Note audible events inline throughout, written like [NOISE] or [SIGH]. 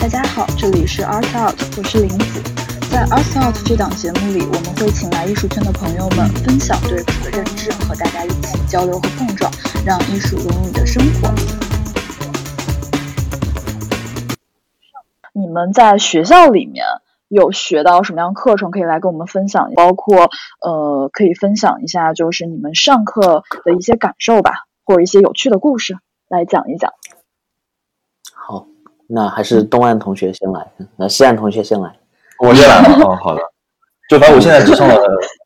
大家好，这里是 Art Out，我是林子。在 Art Out 这档节目里，我们会请来艺术圈的朋友们分享对此的认知，和大家一起交流和碰撞，让艺术融入你的生活。你们在学校里面有学到什么样课程可以来跟我们分享？包括呃，可以分享一下就是你们上课的一些感受吧，或者一些有趣的故事来讲一讲。好，那还是东岸同学先来，那西岸同学先来。我先来嘛，[LAUGHS] 哦，好的。就反正我现在只上了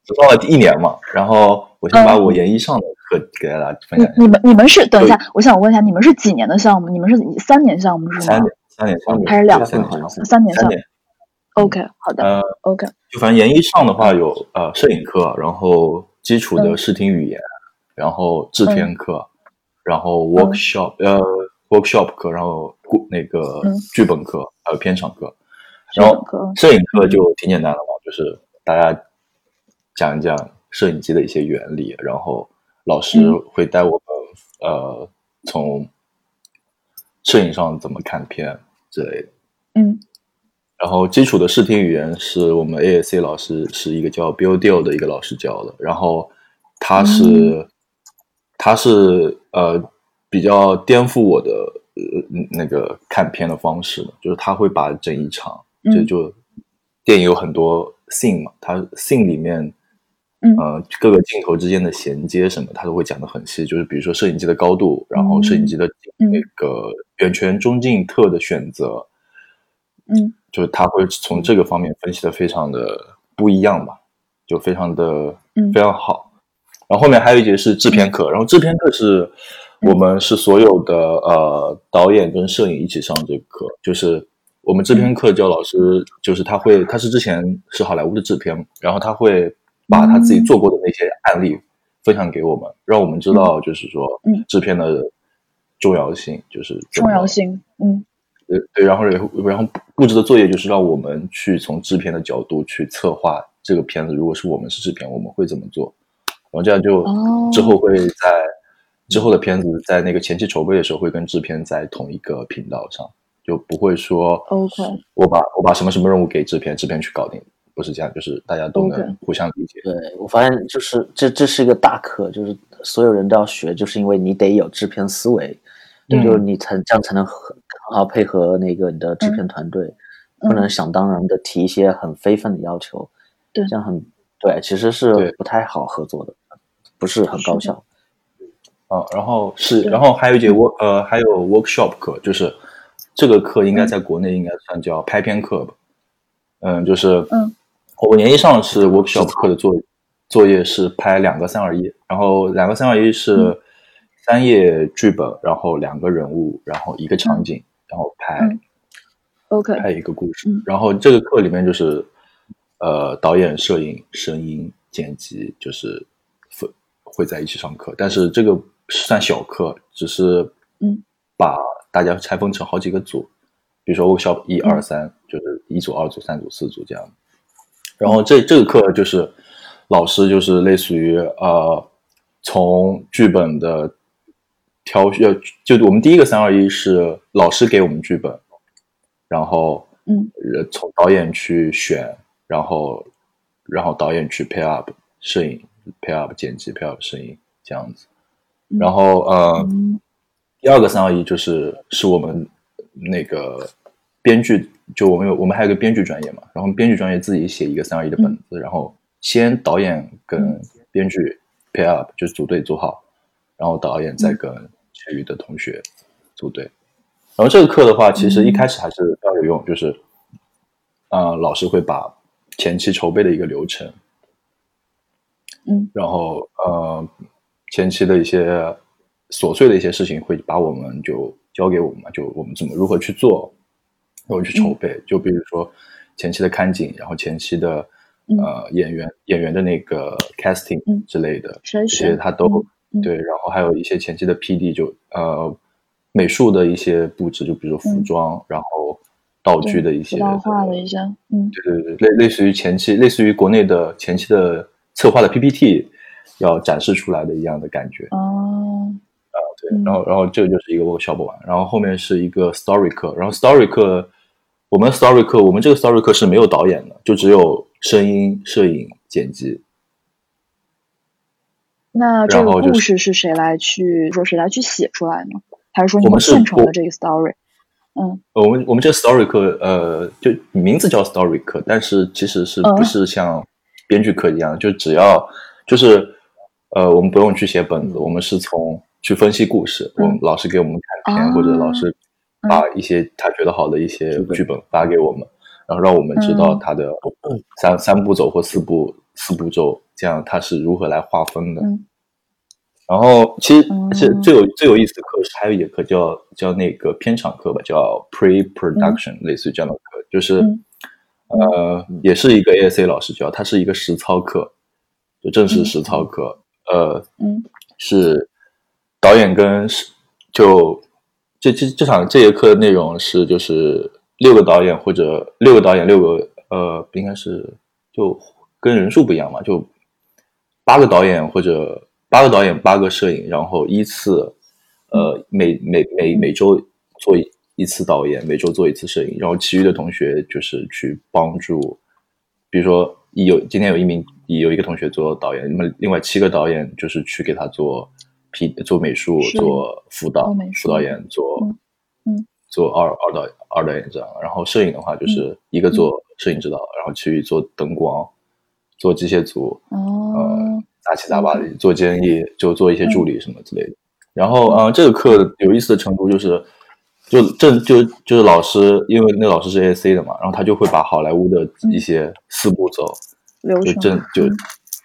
只上了第一年嘛，然后我先把我研一上的课给大家分享。你们你们是等一下，我想问一下，你们是几年的项目？你们是三年项目是吗？三年，三年，三年，还是两三年？三年，三年。OK，好的。呃，OK。就反正研一上的话有呃摄影课，然后基础的视听语言，然后制片课，然后 workshop 呃 workshop 课，然后那个剧本课，还有片场课。然后摄影课就挺简单的嘛，就是大家讲一讲摄影机的一些原理，然后老师会带我们呃从摄影上怎么看片之类的。嗯。然后基础的视听语言是我们 A S C 老师是一个叫 Bill Deal 的一个老师教的，然后他是他是呃比较颠覆我的呃那个看片的方式的，就是他会把整一场。就就电影有很多 scene 嘛，它 scene 里面，呃，各个镜头之间的衔接什么，他都会讲的很细。就是比如说摄影机的高度，然后摄影机的那个远全、中近、特的选择，嗯，就是他会从这个方面分析的非常的不一样吧，就非常的非常好。然后后面还有一节是制片课，然后制片课是我们是所有的呃导演跟摄影一起上这个课，就是。我们制片课教老师，就是他会，他是之前是好莱坞的制片，然后他会把他自己做过的那些案例分享给我们，让我们知道，就是说，制片的重要性，就是重要性，嗯，对对，然后然后布置的作业就是让我们去从制片的角度去策划这个片子，如果是我们是制片，我们会怎么做？然后这样就之后会在之后的片子在那个前期筹备的时候会跟制片在同一个频道上。就不会说，OK，我把我把什么什么任务给制片，制片去搞定，不是这样，就是大家都能互相理解。对我发现，就是这这是一个大课，就是所有人都要学，就是因为你得有制片思维，就是你才这样才能很很好配合那个你的制片团队，不能想当然的提一些很非分的要求，对，这样很对，其实是不太好合作的，不是很高效。啊，然后是，然后还有一节 work 呃，还有 workshop 课，就是。这个课应该在国内应该算叫拍片课吧，嗯，就是，嗯，我年一上是 workshop 课的作作业是拍两个三二一，然后两个三二一是三页剧本，然后两个人物，然后一个场景，然后拍，OK，拍一个故事，然后这个课里面就是，呃，导演、摄影、声音、剪辑，就是会会在一起上课，但是这个算小课，只是，嗯，把。大家拆分成好几个组，比如说 workshop 一二三，就是一组、二组、三组、四组这样。然后这这个课就是老师就是类似于呃，从剧本的挑选，就我们第一个三二一是老师给我们剧本，然后嗯，从导演去选，然后然后导演去 pair up 摄影，pair up 剪辑，pair up 摄影这样子。然后呃。第二个三二一就是是我们那个编剧，就我们有我们还有个编剧专业嘛，然后编剧专业自己写一个三二一的本子，然后先导演跟编剧 pair up，就是组队组好，然后导演再跟其余的同学组队。然后这个课的话，其实一开始还是比较有用，就是啊，老师会把前期筹备的一个流程，嗯，然后呃前期的一些。琐碎的一些事情会把我们就交给我们嘛，就我们怎么如何去做，然后去筹备。就比如说前期的看景，然后前期的呃演员演员的那个 casting 之类的，这些他都对。然后还有一些前期的 PD，就呃美术的一些布置，就比如说服装，然后道具的一些化的一些，嗯，对对对，类类似于前期，类似于国内的前期的策划的 PPT 要展示出来的一样的感觉。哦。啊对然后，然后这个就是一个 workshop 完，然后后面是一个 story 课，然后 story 课，我们 story 课，我们这个 story 课是没有导演的，就只有声音、摄影、剪辑。那这个故事是谁来去说谁来去写出来呢？还是说你们现成的这个 story？嗯，我们我们这个 story 课，呃，就名字叫 story 课，但是其实是不是像编剧课一样，就只要就是呃，我们不用去写本子，我们是从去分析故事，我们老师给我们看片，或者老师把一些他觉得好的一些剧本发给我们，然后让我们知道他的三三步走或四步四步骤，这样他是如何来划分的。然后，其实是最有最有意思的课是还有一节课叫叫那个片场课吧，叫 pre-production，类似于这样的课，就是呃，也是一个 ASA 老师教，它是一个实操课，就正式实操课。呃，嗯是导演跟就这这这场这节课的内容是就是六个导演或者六个导演六个呃，应该是就跟人数不一样嘛，就八个导演或者。八个导演，八个摄影，然后依次，呃，每每每每周做一次导演，每周做一次摄影，然后其余的同学就是去帮助，比如说有今天有一名有一个同学做导演，那么另外七个导演就是去给他做 P 做美术、做辅导、副导演做嗯做二二导二导演这样，然后摄影的话就是一个做摄影指导，然后去做灯光、做机械组，哦。杂七杂八的做监译，就做一些助理什么之类的。然后，嗯，这个课有意思的程度就是，就正就就是老师，因为那老师是 A C 的嘛，然后他就会把好莱坞的一些四步走就正就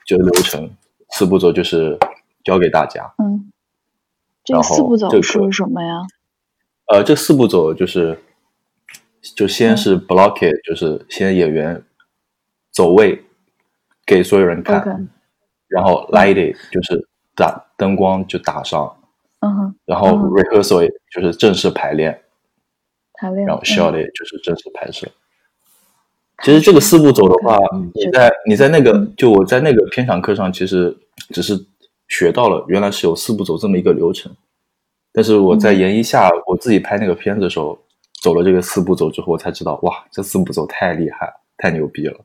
就流程四步走就是教给大家。嗯，这四步走是什么呀？呃，这四步走就是，就先是 block it，就是先演员走位给所有人看。然后 light it 就是打灯光就打上，嗯哼，然后 rehearsal 就是正式排练，排练，然后 shot it 就是正式拍摄。其实这个四步走的话，你在你在那个就我在那个片场课上，其实只是学到了原来是有四步走这么一个流程，但是我在研一下我自己拍那个片子的时候，走了这个四步走之后，我才知道哇，这四步走太厉害，太牛逼了，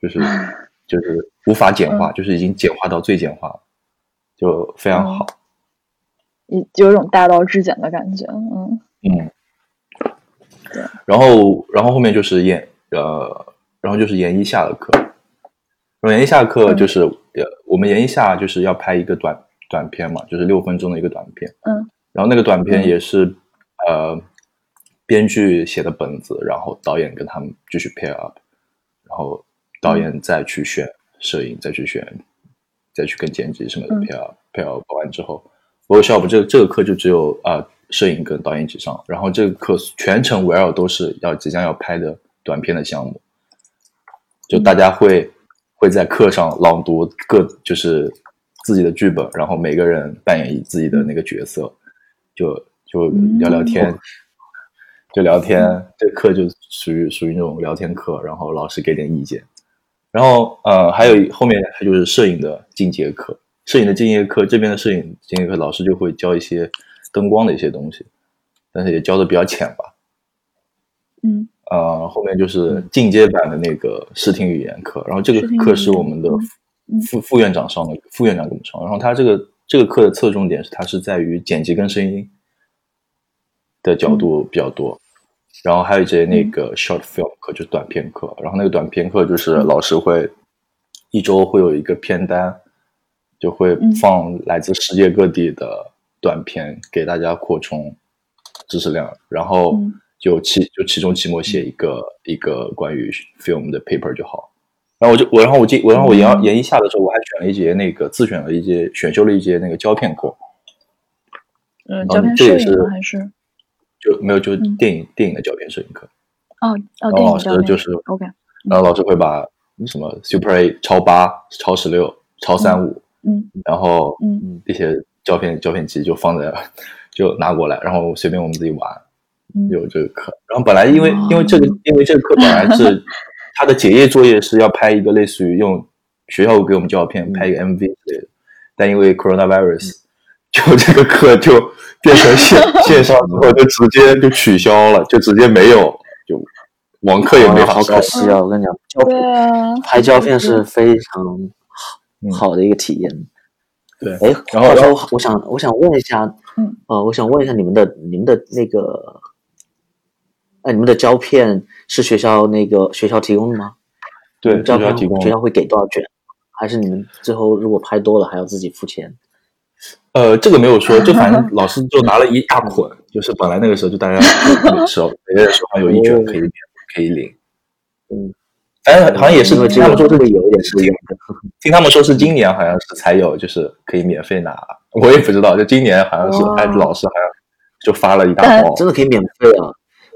就是。[LAUGHS] 就是无法简化，就是已经简化到最简化了，就非常好，有有一种大道至简的感觉，嗯。嗯，对。然后，然后后面就是研呃，然后就是研一下的课，然后研一下课就是呃，我们研一下就是要拍一个短短片嘛，就是六分钟的一个短片，嗯。然后那个短片也是呃，编剧写的本子，然后导演跟他们继续 pair up，然后。导演再去选摄影，再去选，再去跟剪辑什么的配好配 up 完之后，workshop 这个这个课就只有啊摄影跟导演一起上，然后这个课全程围绕都是要即将要拍的短片的项目，就大家会会在课上朗读各就是自己的剧本，然后每个人扮演自己的那个角色，就就聊聊天，就聊天，这课就属于属于那种聊天课，然后老师给点意见。然后，呃，还有后面还就是摄影的进阶课，摄影的敬业课这边的摄影敬业课老师就会教一些灯光的一些东西，但是也教的比较浅吧。嗯，呃，后面就是进阶版的那个视听语言课，然后这个课是我们的副副院长上的，副院长给我们上，然后他这个这个课的侧重点是它是在于剪辑跟声音的角度比较多。然后还有一节那个 short film 课，就是短片课。然后那个短片课就是老师会一周会有一个片单，就会放来自世界各地的短片给大家扩充知识量。然后就期就期中期末写一个一个关于 film 的 paper 就好。然后我就我然后我记我然后我研研一下的时候，我还选了一节那个自选了一节选修了一节那个胶片课。嗯，胶片摄影还是？就没有，就电影电影的胶片摄影课。哦哦，然后老师就是 OK，然后老师会把什么 Super A 超八、超十六、超三五，嗯，然后嗯这些胶片胶片机就放在，就拿过来，然后随便我们自己玩。有这个课，然后本来因为因为这个因为这个课本来是 [LAUGHS] 他的结业作业是要拍一个类似于用学校给我们胶片拍一个 MV 之类的，但因为 Coronavirus。[LAUGHS] 就这个课就变成线 [LAUGHS] 线上之后就直接就取消了，就直接没有，就网课也没法好可惜啊！我跟你讲，胶片拍胶片是非常好好的一个体验。对，哎，然后说，我想我想问一下，嗯，呃，我想问一下你们的你们的那个，哎，你们的胶片是学校那个学校提供的吗？对，胶片提供。学校会给多少卷？还是你们最后如果拍多了还要自己付钱？呃，这个没有说，[LAUGHS] 就反正老师就拿了一大捆，就是本来那个时候就大家 [LAUGHS] 手每个人手上有一卷可以可以领，嗯，反正好像也是听他们说这个有一点是一样的，[LAUGHS] 听他们说是今年好像是才有，就是可以免费拿，我也不知道，就今年好像是还老师好像就发了一大包，真的可以免费啊，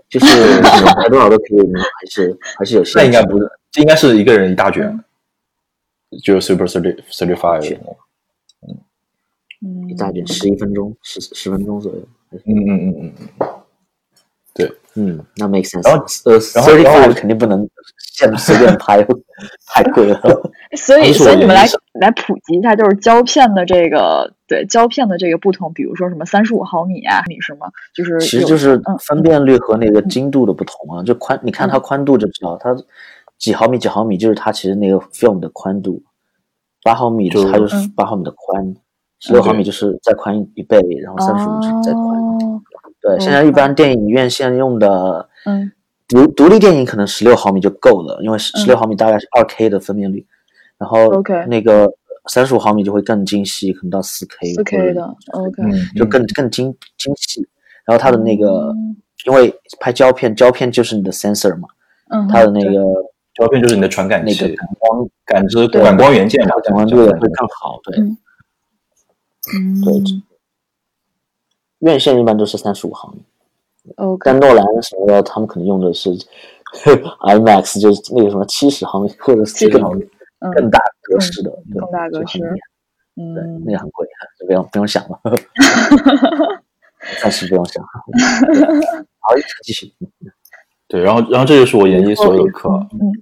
就是 [LAUGHS] 买多少都可以，还是还是有限，那应该不是，这应该是一个人一大卷，就是 super thirty thirty five。一大卷十一分钟，十十分钟左右。嗯嗯嗯嗯嗯，对，嗯，那 make sense。然后呃，thirty five 肯定不能现随便拍，太贵了。[LAUGHS] 所以，所以你们来来普及一下，就是胶片的这个对胶片的这个不同，比如说什么三十五毫米啊，你是吗？就是其实就是分辨率和那个精度的不同啊。就宽，你看它宽度就知道，它几毫米几毫米就是它其实那个 film 的宽度，八毫米它就是八毫米的宽。十六毫米就是再宽一倍，然后三十五再宽。对，现在一般电影院现用的，嗯，独独立电影可能十六毫米就够了，因为十十六毫米大概是二 K 的分辨率，然后那个三十五毫米就会更精细，可能到四 K。四 K 的，OK，就更更精精细。然后它的那个，因为拍胶片，胶片就是你的 sensor 嘛，嗯，它的那个胶片就是你的传感器，那个感光感知感光元件嘛，感光度会更好，对。对，院线一般都是三十五毫米。哦，但诺兰什么的，他们可能用的是 [LAUGHS] IMAX，就是那个什么七十毫米或者是更更大格式的，更大格式。嗯，对，那个很贵，就不用不用想了，[LAUGHS] 暂时不用想。[LAUGHS] 好，继续。对，然后然后这就是我研一所有的课。嗯。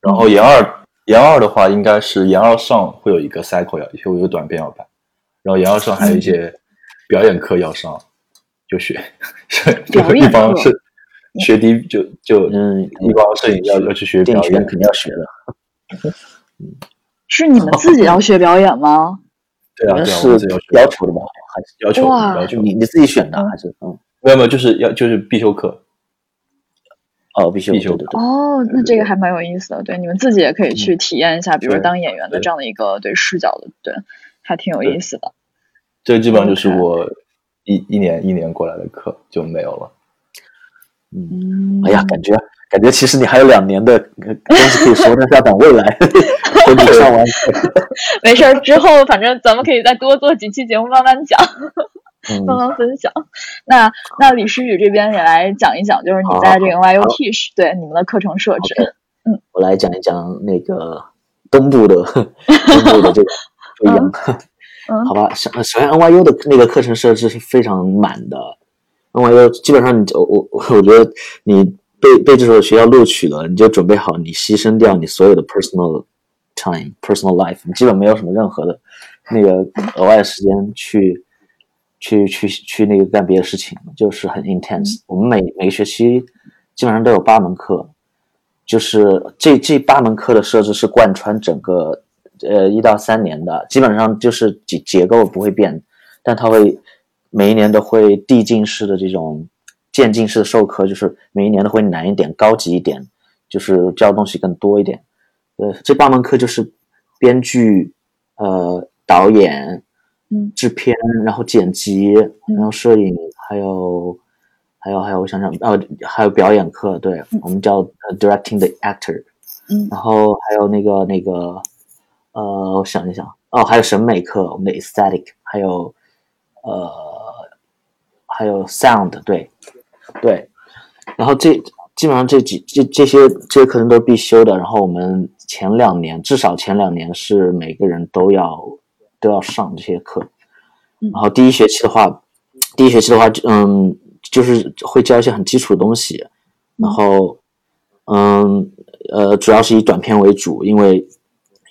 然后研二研二的话，应该是研二上会有一个 cycle 要，会有一个短片要拍。然后研二上还有一些表演课要上，就学，就一帮是学弟就就嗯一帮摄影要要去学表演，肯定要学的。是你们自己要学表演吗？[LAUGHS] 对啊，是要求的吧？还是要求要求你你自己选的还是嗯？没有没有，就是要就是必修课。哦，必修必修的哦，那这个还蛮有意思的。对，你们自己也可以去体验一下，比如说当演员的这样的一个对视角的对。还挺有意思的，这基本上就是我一一年一年过来的课就没有了。嗯，哎呀，感觉感觉其实你还有两年的东西可以说，但是要等未来 [LAUGHS] 等你上完。[LAUGHS] 没事儿，之后反正咱们可以再多做几期节目，慢慢讲，慢慢分享。那那李诗雨这边也来讲一讲，就是你在这个 YUT 是对你们的课程设置。嗯，我来讲一讲那个东部的东部的这个。[LAUGHS] 不一样，好吧。首首先，NYU 的那个课程设置是非常满的。NYU 基本上，你我我我觉得你被被这所学校录取了，你就准备好你牺牲掉你所有的 personal time、personal life，你基本没有什么任何的那个额外的时间去去去去那个干别的事情，就是很 intense。我们每每个学期基本上都有八门课，就是这这八门课的设置是贯穿整个。呃，一到三年的基本上就是结结构不会变，但它会每一年都会递进式的这种渐进式的授课，就是每一年都会难一点、高级一点，就是教的东西更多一点。呃，这八门课就是编剧、呃导演、嗯制片，然后剪辑，然后摄影，还有还有还有，我想想，哦，还有表演课，对我们叫 directing the actor，嗯，然后还有那个那个。呃，我想一想，哦，还有审美课，我们的 aesthetic，还有，呃，还有 sound，对，对，然后这基本上这几这这些这些课程都是必修的。然后我们前两年，至少前两年是每个人都要都要上这些课。然后第一学期的话，第一学期的话，嗯，就是会教一些很基础的东西。然后，嗯，呃，主要是以短片为主，因为。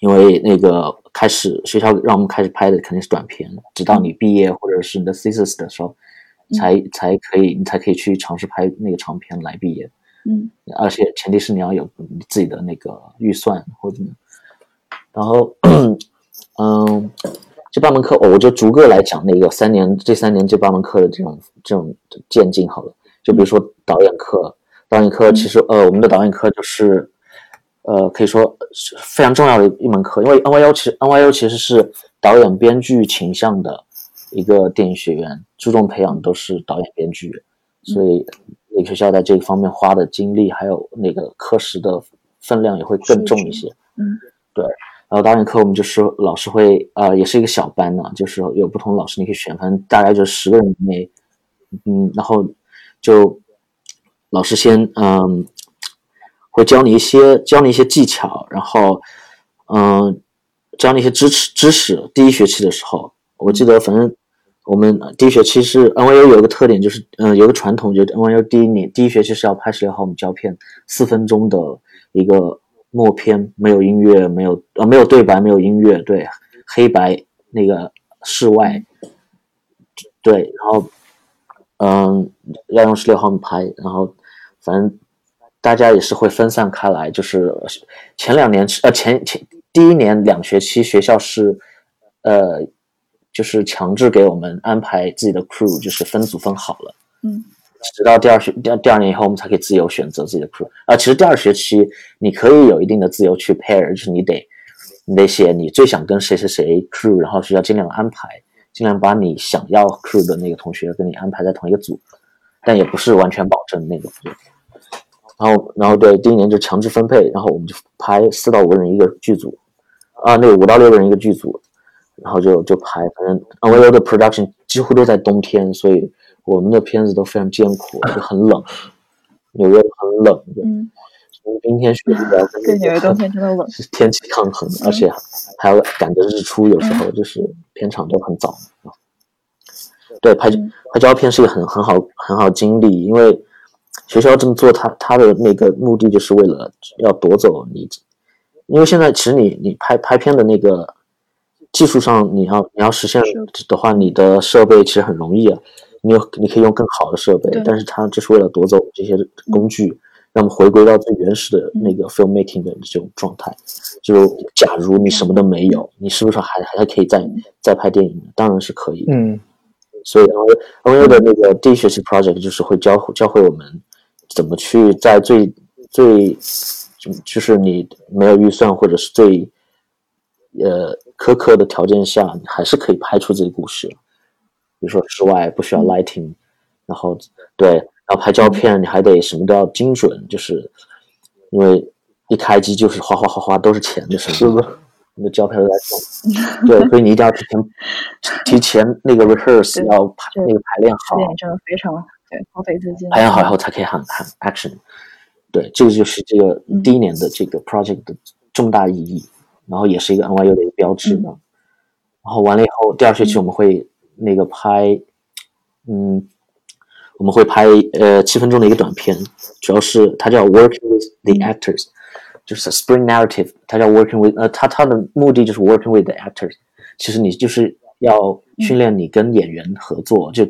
因为那个开始学校让我们开始拍的肯定是短片，直到你毕业或者是你的 thesis 的时候，才才可以你才可以去尝试拍那个长片来毕业。嗯，而且前提是你要有你自己的那个预算或者，然后，嗯，这八门课，我就逐个来讲那个三年这三年这八门课的这种这种渐进好了。就比如说导演课，导演课其实呃，我们的导演课就是呃，可以说是非常重要的一门课，因为 NYU 其实 NYU 其实是导演编剧倾向的一个电影学院，注重培养都是导演编剧，所以那个学校在这个方面花的精力还有那个课时的分量也会更重一些。嗯，对。然后导演课我们就是老师会呃，也是一个小班呢，就是有不同老师你可以选，反正大概就十个人以内，嗯，然后。就老师先嗯，会教你一些教你一些技巧，然后嗯，教你一些知识知识。第一学期的时候，我记得反正我们第一学期是 NYU 有一个特点，就是嗯，有个传统，就是 NYU 第一年第一学期是要拍十六毫米胶片，四分钟的一个默片，没有音乐，没有呃没有对白，没有音乐，对，黑白那个室外，对，然后。嗯，要用十六毫米拍，然后反正大家也是会分散开来。就是前两年呃前前第一年两学期学校是呃就是强制给我们安排自己的 crew，就是分组分好了。嗯，直到第二学第二第二年以后，我们才可以自由选择自己的 crew。啊，其实第二学期你可以有一定的自由去 pair，就是你得你得写你最想跟谁谁谁 crew，然后学校尽量安排。尽量把你想要 crew 的那个同学跟你安排在同一个组，但也不是完全保证那种。然后，然后对，第一年就强制分配，然后我们就拍四到五个人一个剧组，啊，那个五到六个人一个剧组，然后就就拍。反正的 production 几乎都在冬天，所以我们的片子都非常艰苦，就很冷，纽约很冷。嗯。冰天雪地的，[LAUGHS] 对，纽约冬天真的冷，天气抗衡，而且还要赶着日出，有时候就是片场都很早。对，拍拍胶片是一个很很好很好经历，因为学校这么做，他他的那个目的就是为了要夺走你，因为现在其实你你拍拍片的那个技术上，你要你要实现的话，你的设备其实很容易啊，你有你可以用更好的设备，但是他就是为了夺走这些工具。让我们回归到最原始的那个 filmmaking 的这种状态。就假如你什么都没有，你是不是还还可以再再拍电影？当然是可以。嗯。所以 N U 的那个第一学期 project 就是会教教会我们怎么去在最最就是你没有预算或者是最呃苛刻的条件下，你还是可以拍出这个故事。比如说室外不需要 lighting，然后对。然后拍照片，你还得什么都要精准，就是因为一开机就是哗哗哗哗都是钱的是的，你的胶片都在动，[LAUGHS] 对，所以你一定要提前 [LAUGHS] 提前那个 rehearse 要排那个排练好，真的非常对耗费资金，排练好以后才可以喊喊 action，对，这个就是这个第一年的这个 project 的重大意义，然后也是一个 NYU 的一个标志吧。然后完了以后，第二学期我们会那个拍，嗯。我们会拍呃七分钟的一个短片，主要是它叫 Working with the Actors，就是 Spring Narrative，它叫 Working with，呃，它它的目的就是 Working with the Actors，其实你就是要训练你跟演员合作，就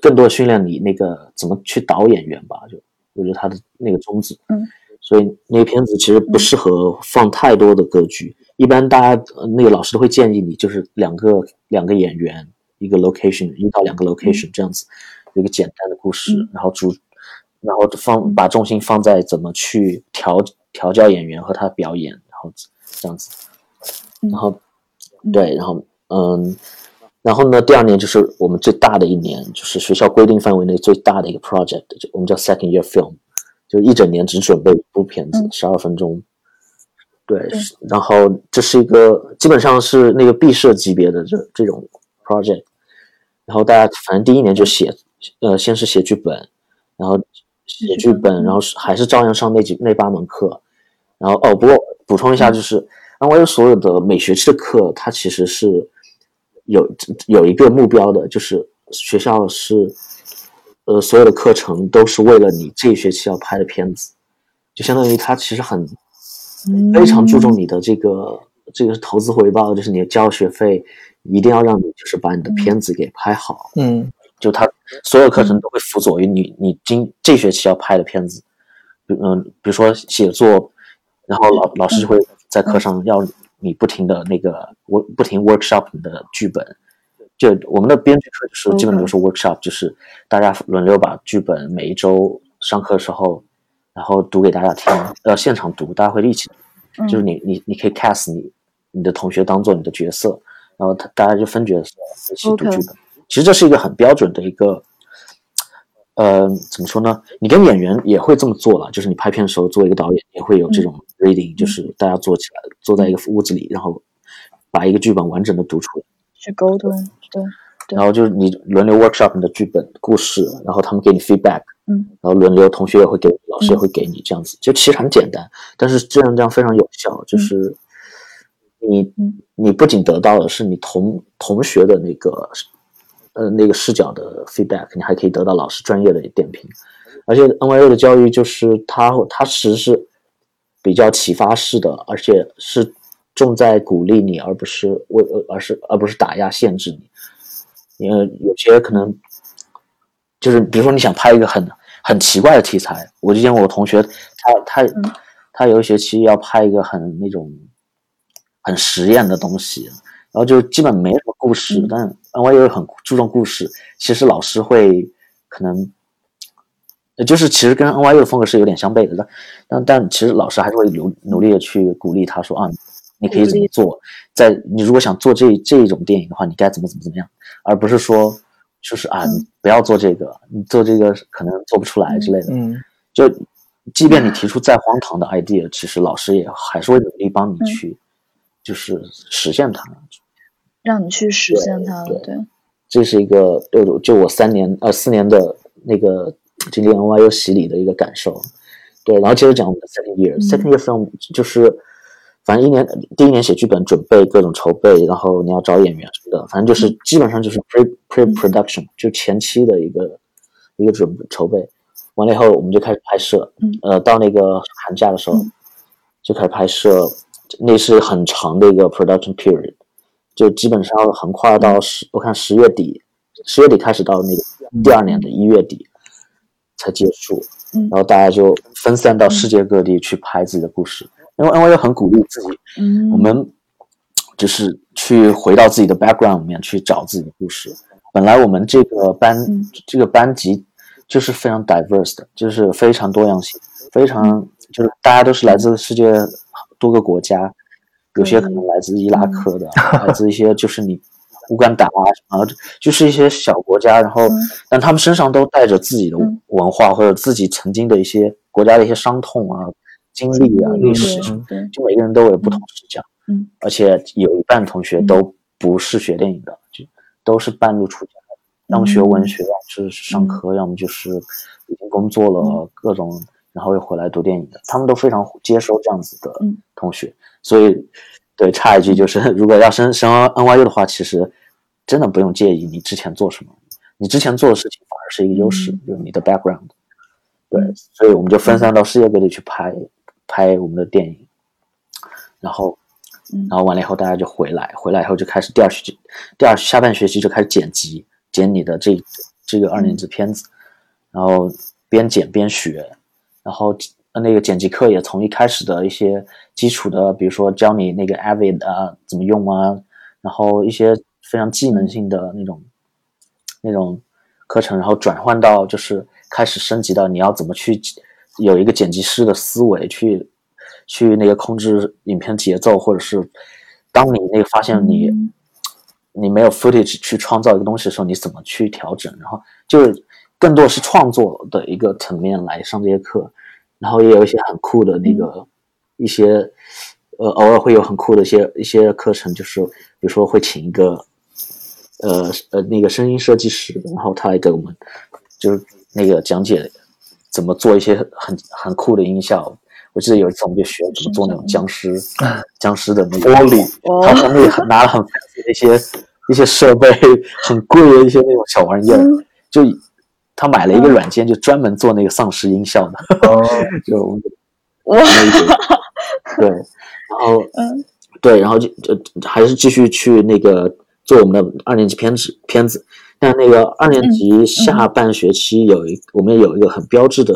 更多训练你那个怎么去导演员吧，就我觉得他的那个宗旨。嗯。所以那个片子其实不适合放太多的歌剧，一般大家那个老师都会建议你就是两个两个演员一个 location，一到两个 location 这样子。一个简单的故事，然后主，然后放把重心放在怎么去调调教演员和他表演，然后这样子，然后对，然后嗯，然后呢，第二年就是我们最大的一年，就是学校规定范围内最大的一个 project，就我们叫 second year film，就一整年只准备一部片子，十二分钟，对，然后这是一个基本上是那个毕设级别的这这种 project，然后大家反正第一年就写。呃，先是写剧本，然后写剧本，然后是还是照样上那几那八门课，然后哦，不过补充一下，就是那我有所有的每学期的课，它其实是有有一个目标的，就是学校是呃所有的课程都是为了你这一学期要拍的片子，就相当于他其实很非常注重你的这个这个投资回报，就是你交学费一定要让你就是把你的片子给拍好，嗯。就他所有课程都会辅佐于你，你今这学期要拍的片子，比嗯，比如说写作，然后老老师就会在课上要你不停的那个我不停 workshop 你的剧本。就我们的编剧课就是基本都是 workshop，就是大家轮流把剧本每一周上课的时候，然后读给大家听，要现场读，大家会一起，就是你你你可以 cast 你你的同学当做你的角色，然后他大家就分角色一起读剧本。其实这是一个很标准的一个，呃，怎么说呢？你跟演员也会这么做了，就是你拍片的时候，作为一个导演也会有这种 reading，就是大家坐起来，坐在一个屋子里，然后把一个剧本完整的读出来。去沟通，对，然后就是你轮流 workshop 你的剧本故事，然后他们给你 feedback，嗯，然后轮流同学也会给，老师也会给你这样子，就其实很简单，但是这样这样非常有效，就是你你不仅得到的是你同同学的那个呃那个视角的 feedback，你还可以得到老师专业的点评，而且 NYU 的教育就是它它其实是比较启发式的，而且是。重在鼓励你，而不是为，而是而不是打压限制你。因为有些可能就是，比如说你想拍一个很很奇怪的题材，我就见我同学，他他他有一学期要拍一个很那种很实验的东西，然后就基本没什么故事，但 NYU 很注重故事。其实老师会可能，就是其实跟 NYU 的风格是有点相悖的，但但但其实老师还是会努努力的去鼓励他说啊。你可以怎么做？在你如果想做这这一种电影的话，你该怎么怎么怎么样，而不是说就是啊，你不要做这个，你做这个可能做不出来之类的。嗯，就即便你提出再荒唐的 idea，其实老师也还是会努力帮你去，就是实现它，让你去实现它。对，这是一个对就我三年呃四年的那个经历 NYU 洗礼的一个感受。对，然后接着讲我们的 second year，second year film 就是。反正一年第一年写剧本，准备各种筹备，然后你要找演员什么的，反正就是基本上就是 pre pre production，就前期的一个一个准筹备。完了以后，我们就开始拍摄。呃，到那个寒假的时候就开始拍摄，那是很长的一个 production period，就基本上横跨到十，我看十月底，十月底开始到那个第二年的一月底才结束。然后大家就分散到世界各地去拍自己的故事。因为 NYU 很鼓励自己，我们就是去回到自己的 background 里面去找自己的故事。本来我们这个班这个班级就是非常 diverse 的，就是非常多样性，非常就是大家都是来自世界多个国家，有些可能来自伊拉克的，[LAUGHS] 来自一些就是你乌干达啊什么，就是一些小国家，然后但他们身上都带着自己的文化或者自己曾经的一些国家的一些伤痛啊。经历啊，历史，就每个人都有不同视角，嗯，而且有一半同学都不是学电影的，就都是半路出家，要么学文学，要么是上课，要么就是已经工作了各种，然后又回来读电影的，他们都非常接收这样子的同学，所以，对，插一句就是，[LAUGHS] 如果要升升 NYU 的话，其实真的不用介意你之前做什么，你之前做的事情反而是一个优势，就是你的 background，对，所以我们就分散到世界各地去拍。拍我们的电影，然后，然后完了以后，大家就回来，回来以后就开始第二学期，第二下半学期就开始剪辑，剪你的这这个二年级片子，然后边剪边学，然后那个剪辑课也从一开始的一些基础的，比如说教你那个 Avid 啊怎么用啊，然后一些非常技能性的那种那种课程，然后转换到就是开始升级到你要怎么去。有一个剪辑师的思维去去那个控制影片节奏，或者是当你那个发现你你没有 footage 去创造一个东西的时候，你怎么去调整？然后就是更多是创作的一个层面来上这些课，然后也有一些很酷的那个一些呃偶尔会有很酷的一些一些课程，就是比如说会请一个呃呃那个声音设计师，然后他来给我们就是那个讲解。怎么做一些很很酷的音效？我记得有一次我们就学怎么做那种僵尸，僵尸的那个玻璃，他后面拿了很 [LAUGHS] 一些一些设备，很贵的一些那种小玩意儿，就他买了一个软件，就专门做那个丧尸音效的。哦，[LAUGHS] 就哇，[LAUGHS] 对，然后嗯，对，然后就就还是继续去那个做我们的二年级片子片子。像那个二年级下半学期有一，我们有一个很标志的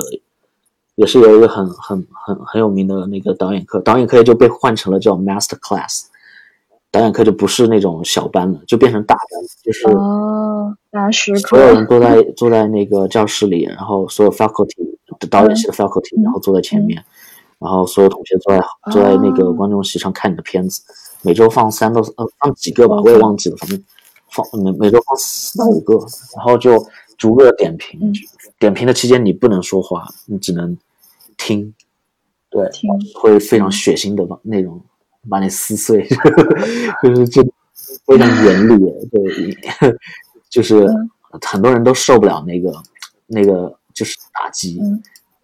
也是有一个很很很很有名的那个导演课，导演课就被换成了叫 master class，导演课就不是那种小班了，就变成大班，就是哦，所有人都在坐在那个教室里，然后所有 faculty 导演系的 faculty，然后坐在前面，然后所有同学坐在坐在那个观众席上看你的片子，每周放三到呃放几个吧，我也忘记了，反正放每每周放四到五个，然后就逐个点评，点评的期间你不能说话，你只能听，对，会非常血腥的把内容把你撕碎，[LAUGHS] 就是就非常严厉，对，[LAUGHS] 就是很多人都受不了那个那个就是打击，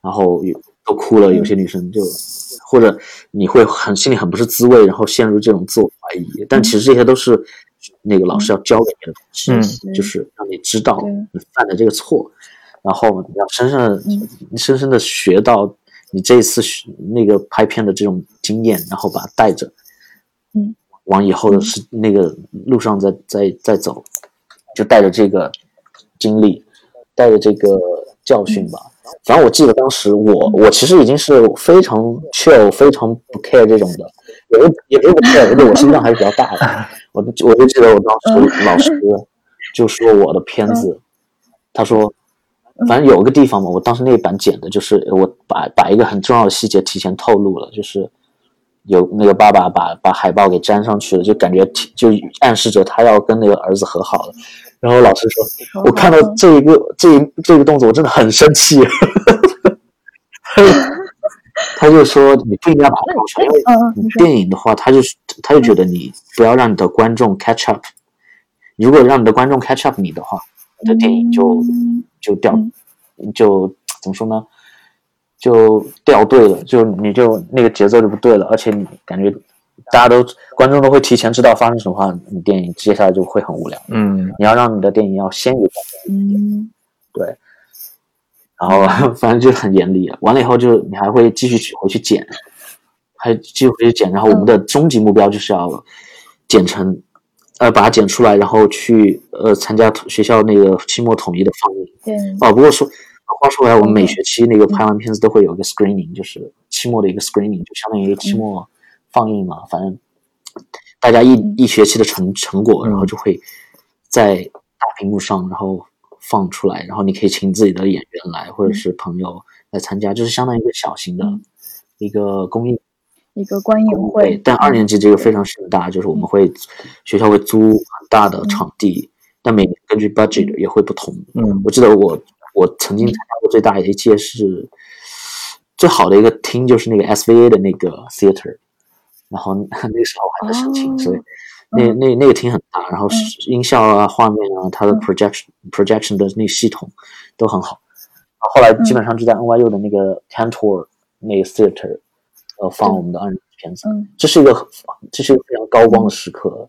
然后都哭了，有些女生就或者你会很心里很不是滋味，然后陷入这种自我怀疑，但其实这些都是那个老师要教给你的东西，就是让你知道你犯的这个错，然后你要深深的、深深的学到你这一次那个拍片的这种经验，然后把它带着，嗯，往以后的是那个路上再再再走，就带着这个经历，带着这个教训吧。反正我记得当时我我其实已经是非常 chill 非常不 care 这种的，也也不是不 care，因为我心脏还是比较大的。我我就记得我当时老师就说我的片子，他说反正有一个地方嘛，我当时那一版剪的就是我把把一个很重要的细节提前透露了，就是有那个爸爸把把海报给粘上去了，就感觉就暗示着他要跟那个儿子和好了。然后老师说：“我看到这一个这一这个动作，我真的很生气。[LAUGHS] ”他就说：“你不应该把它放出来，因为电影的话，他就他就觉得你不要让你的观众 catch up。如果让你的观众 catch up 你的话，你的电影就就掉，就怎么说呢？就掉队了，就你就那个节奏就不对了，而且你感觉。”大家都观众都会提前知道发生什么话，你电影接下来就会很无聊。嗯，你要让你的电影要先有嗯，对。然后 [LAUGHS] 反正就很严厉。完了以后就你还会继续回去剪，还继续回去剪。然后我们的终极目标就是要剪成，呃，把它剪出来，然后去呃参加学校那个期末统一的放映。对。哦，不过说话说回来，我们每学期那个拍完片子都会有一个 screening，就是期末的一个 screening，就相当于一个期末。放映嘛，反正大家一一学期的成成果，然后就会在大屏幕上，然后放出来，然后你可以请自己的演员来，或者是朋友来参加，就是相当于一个小型的一个公益，一个观影会。但二年级这个非常盛大，就是我们会学校会租很大的场地，但每年根据 budget 也会不同。嗯，我记得我我曾经参加过最大的一届是最好的一个厅，就是那个 SVA 的那个 theater。然后 [LAUGHS] 那个时候还在申请，所以那那那个厅很大，然后音效啊、画面啊、它的 projection projection 的那系统都很好。后来基本上就在 NYU 的那个 Cantor 那个 theater 呃放我们的二人片子，这是一个这是一个非常高光的时刻，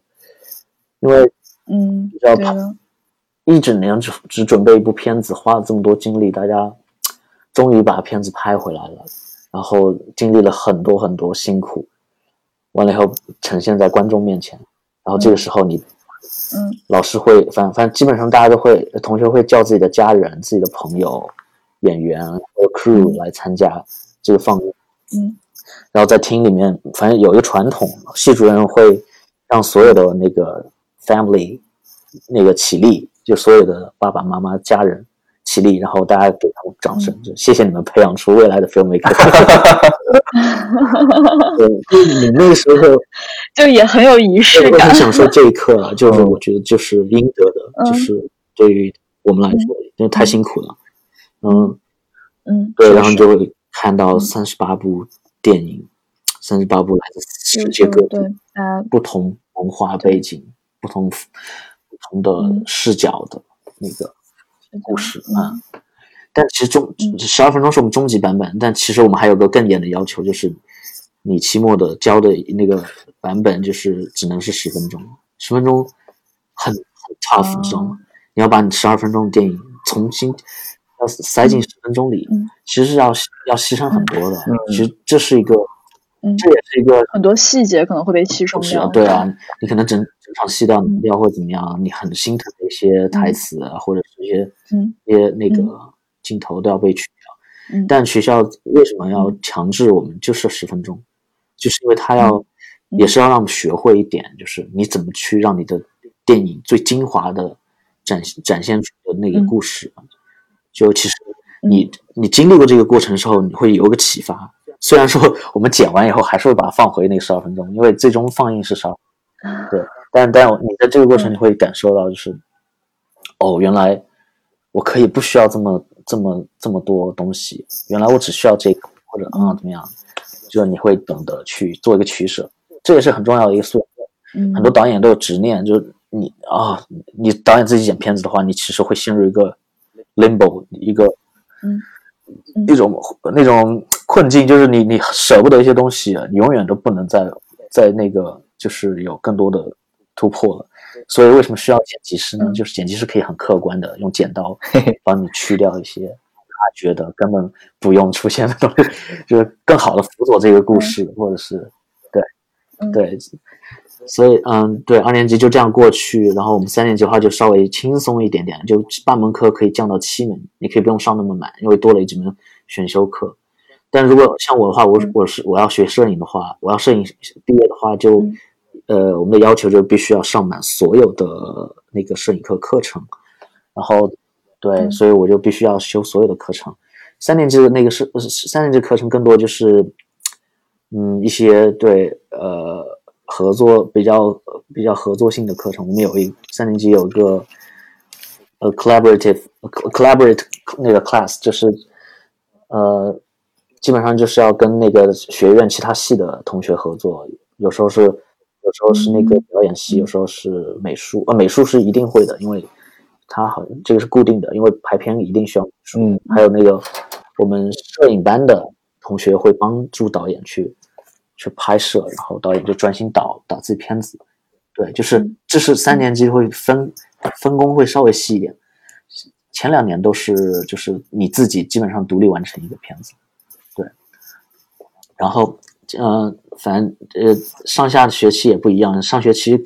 因为嗯，你知道拍一整年只只准备一部片子，花了这么多精力，大家终于把片子拍回来了，然后经历了很多很多辛苦。完了以后呈现在观众面前，然后这个时候你，嗯，老师会反反正基本上大家都会，同学会叫自己的家人、自己的朋友、演员和 crew 来参加这个放映，嗯，然后在厅里面，反正有一个传统，系主任会让所有的那个 family 那个起立，就所有的爸爸妈妈家人。起立，然后大家给他们掌声，就谢谢你们培养出未来的 filmmaker。[LAUGHS] [LAUGHS] 对，你那个时候 [LAUGHS] 就也很有仪式感，很享受这一刻了。就是我觉得就是应得的，就是对于我们来说，因为太辛苦了。嗯嗯，对，然后就会看到三十八部电影，三十八部来自世界各地，不同文化背景、不同不同的视角的那个。故事啊，但其实中十二分钟是我们终极版本，但其实我们还有个更严的要求，就是你期末的交的那个版本就是只能是十分钟，十分钟很很 tough，你知道吗？你要把你十二分钟的电影重新要塞进十分钟里，其实是要要牺牲很多的。其实这是一个，这也是一个很多细节可能会被牺牲掉。对啊，你可能整。整场戏都要拿掉或者怎么样，你很心疼的一些台词啊，或者是一些一些那个镜头都要被取掉。但学校为什么要强制我们就是十分钟？就是因为他要，也是要让我们学会一点，就是你怎么去让你的电影最精华的展展现出的那个故事。就其实你你经历过这个过程之后，你会有个启发。虽然说我们剪完以后还是会把它放回那十二分钟，因为最终放映是十二，对。但但你在这个过程你会感受到，就是哦，原来我可以不需要这么这么这么多东西，原来我只需要这个或者啊怎么样，就你会懂得去做一个取舍，这也是很重要的一个素养。很多导演都有执念，就是你啊，你导演自己剪片子的话，你其实会陷入一个 limbo 一个嗯一种那种困境，就是你你舍不得一些东西，你永远都不能在在那个就是有更多的。突破了，所以为什么需要剪辑师呢？就是剪辑师可以很客观的用剪刀帮你去掉一些他觉得根本不用出现的东西，就是更好的辅佐这个故事，或者是对对，所以嗯，对，二年级就这样过去，然后我们三年级的话就稍微轻松一点点，就八门课可以降到七门，你可以不用上那么满，因为多了一门选修课。但如果像我的话，我我是我要学摄影的话，我要摄影毕业的话就。呃，我们的要求就必须要上满所有的那个摄影课课程，然后对，所以我就必须要修所有的课程。三年级的那个是三年级课程更多就是，嗯，一些对呃合作比较比较合作性的课程。我们有一三年级有一个呃 collaborative collaborate 那个 class，就是呃基本上就是要跟那个学院其他系的同学合作，有时候是。有时候是那个表演系，有时候是美术。呃，美术是一定会的，因为它好像这个是固定的，因为拍片一定需要美术。嗯，还有那个我们摄影班的同学会帮助导演去去拍摄，然后导演就专心导导自己片子。对，就是这是三年级会分分工会稍微细一点，前两年都是就是你自己基本上独立完成一个片子。对，然后。嗯，反正呃，上下学期也不一样。上学期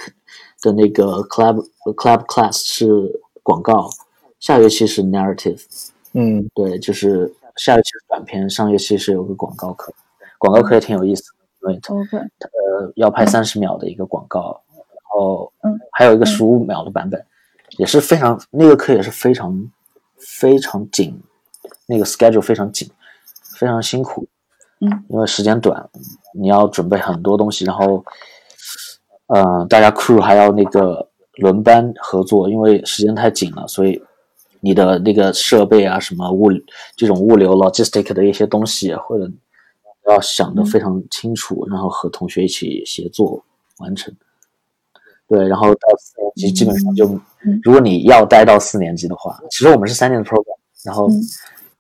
的那个 club club class 是广告，下学期是 narrative。嗯，对，就是下学期是短片，上学期是有个广告课。广告课也挺有意思的，因为呃要拍三十秒的一个广告，然后嗯，还有一个十五秒的版本，也是非常那个课也是非常非常紧，那个 schedule 非常紧，非常辛苦。嗯，因为时间短，你要准备很多东西，然后，嗯，大家 crew 还要那个轮班合作，因为时间太紧了，所以你的那个设备啊，什么物这种物流 logistic 的一些东西，或者要想的非常清楚，然后和同学一起协作完成。对，然后到四年级基本上就，如果你要待到四年级的话，其实我们是三年的 program，然后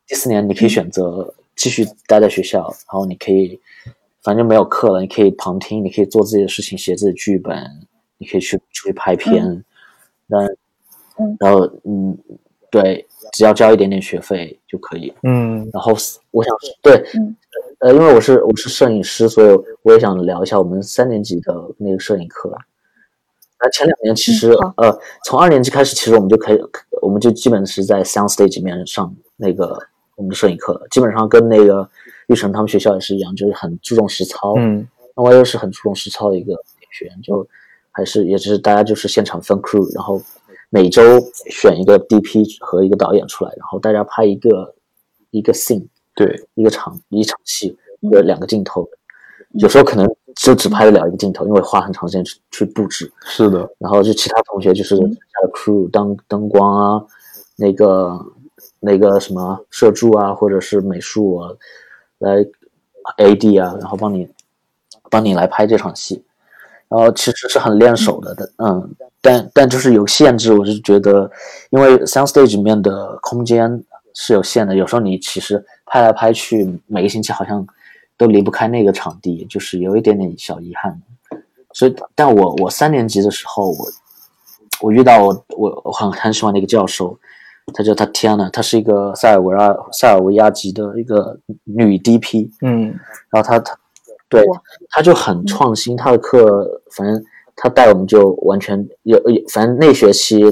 第四年你可以选择。继续待在学校，然后你可以，反正没有课了，你可以旁听，你可以做自己的事情，写自己剧本，你可以去出去拍片，那，然后嗯，对，只要交一点点学费就可以，嗯，然后我想对，呃，因为我是我是摄影师，所以我也想聊一下我们三年级的那个摄影课。那前两年其实呃，从二年级开始，其实我们就可以，我们就基本是在 sound stage 里面上那个。我们的摄影课基本上跟那个玉成他们学校也是一样，就是很注重实操。嗯，那我又是很注重实操的一个学员，就还是也是大家就是现场分 crew，然后每周选一个 DP 和一个导演出来，然后大家拍一个一个 scene，对，一个场一场戏一个两个镜头，有时候可能就只拍得了一个镜头，因为花很长时间去去布置。是的，然后就其他同学就是他的 crew 当灯光啊，那个。那个什么摄助啊，或者是美术啊，来 A D 啊，然后帮你帮你来拍这场戏，然后其实是很练手的，的嗯，但但就是有限制，我是觉得，因为 sound stage 里面的空间是有限的，有时候你其实拍来拍去，每个星期好像都离不开那个场地，就是有一点点小遗憾。所以，但我我三年级的时候，我我遇到我我我很很喜欢那个教授。他叫他 Tiana，她是一个塞尔维亚塞尔维亚籍的一个女 DP，嗯，然后她她对，她就很创新，她的课反正她带我们就完全有有，反正那学期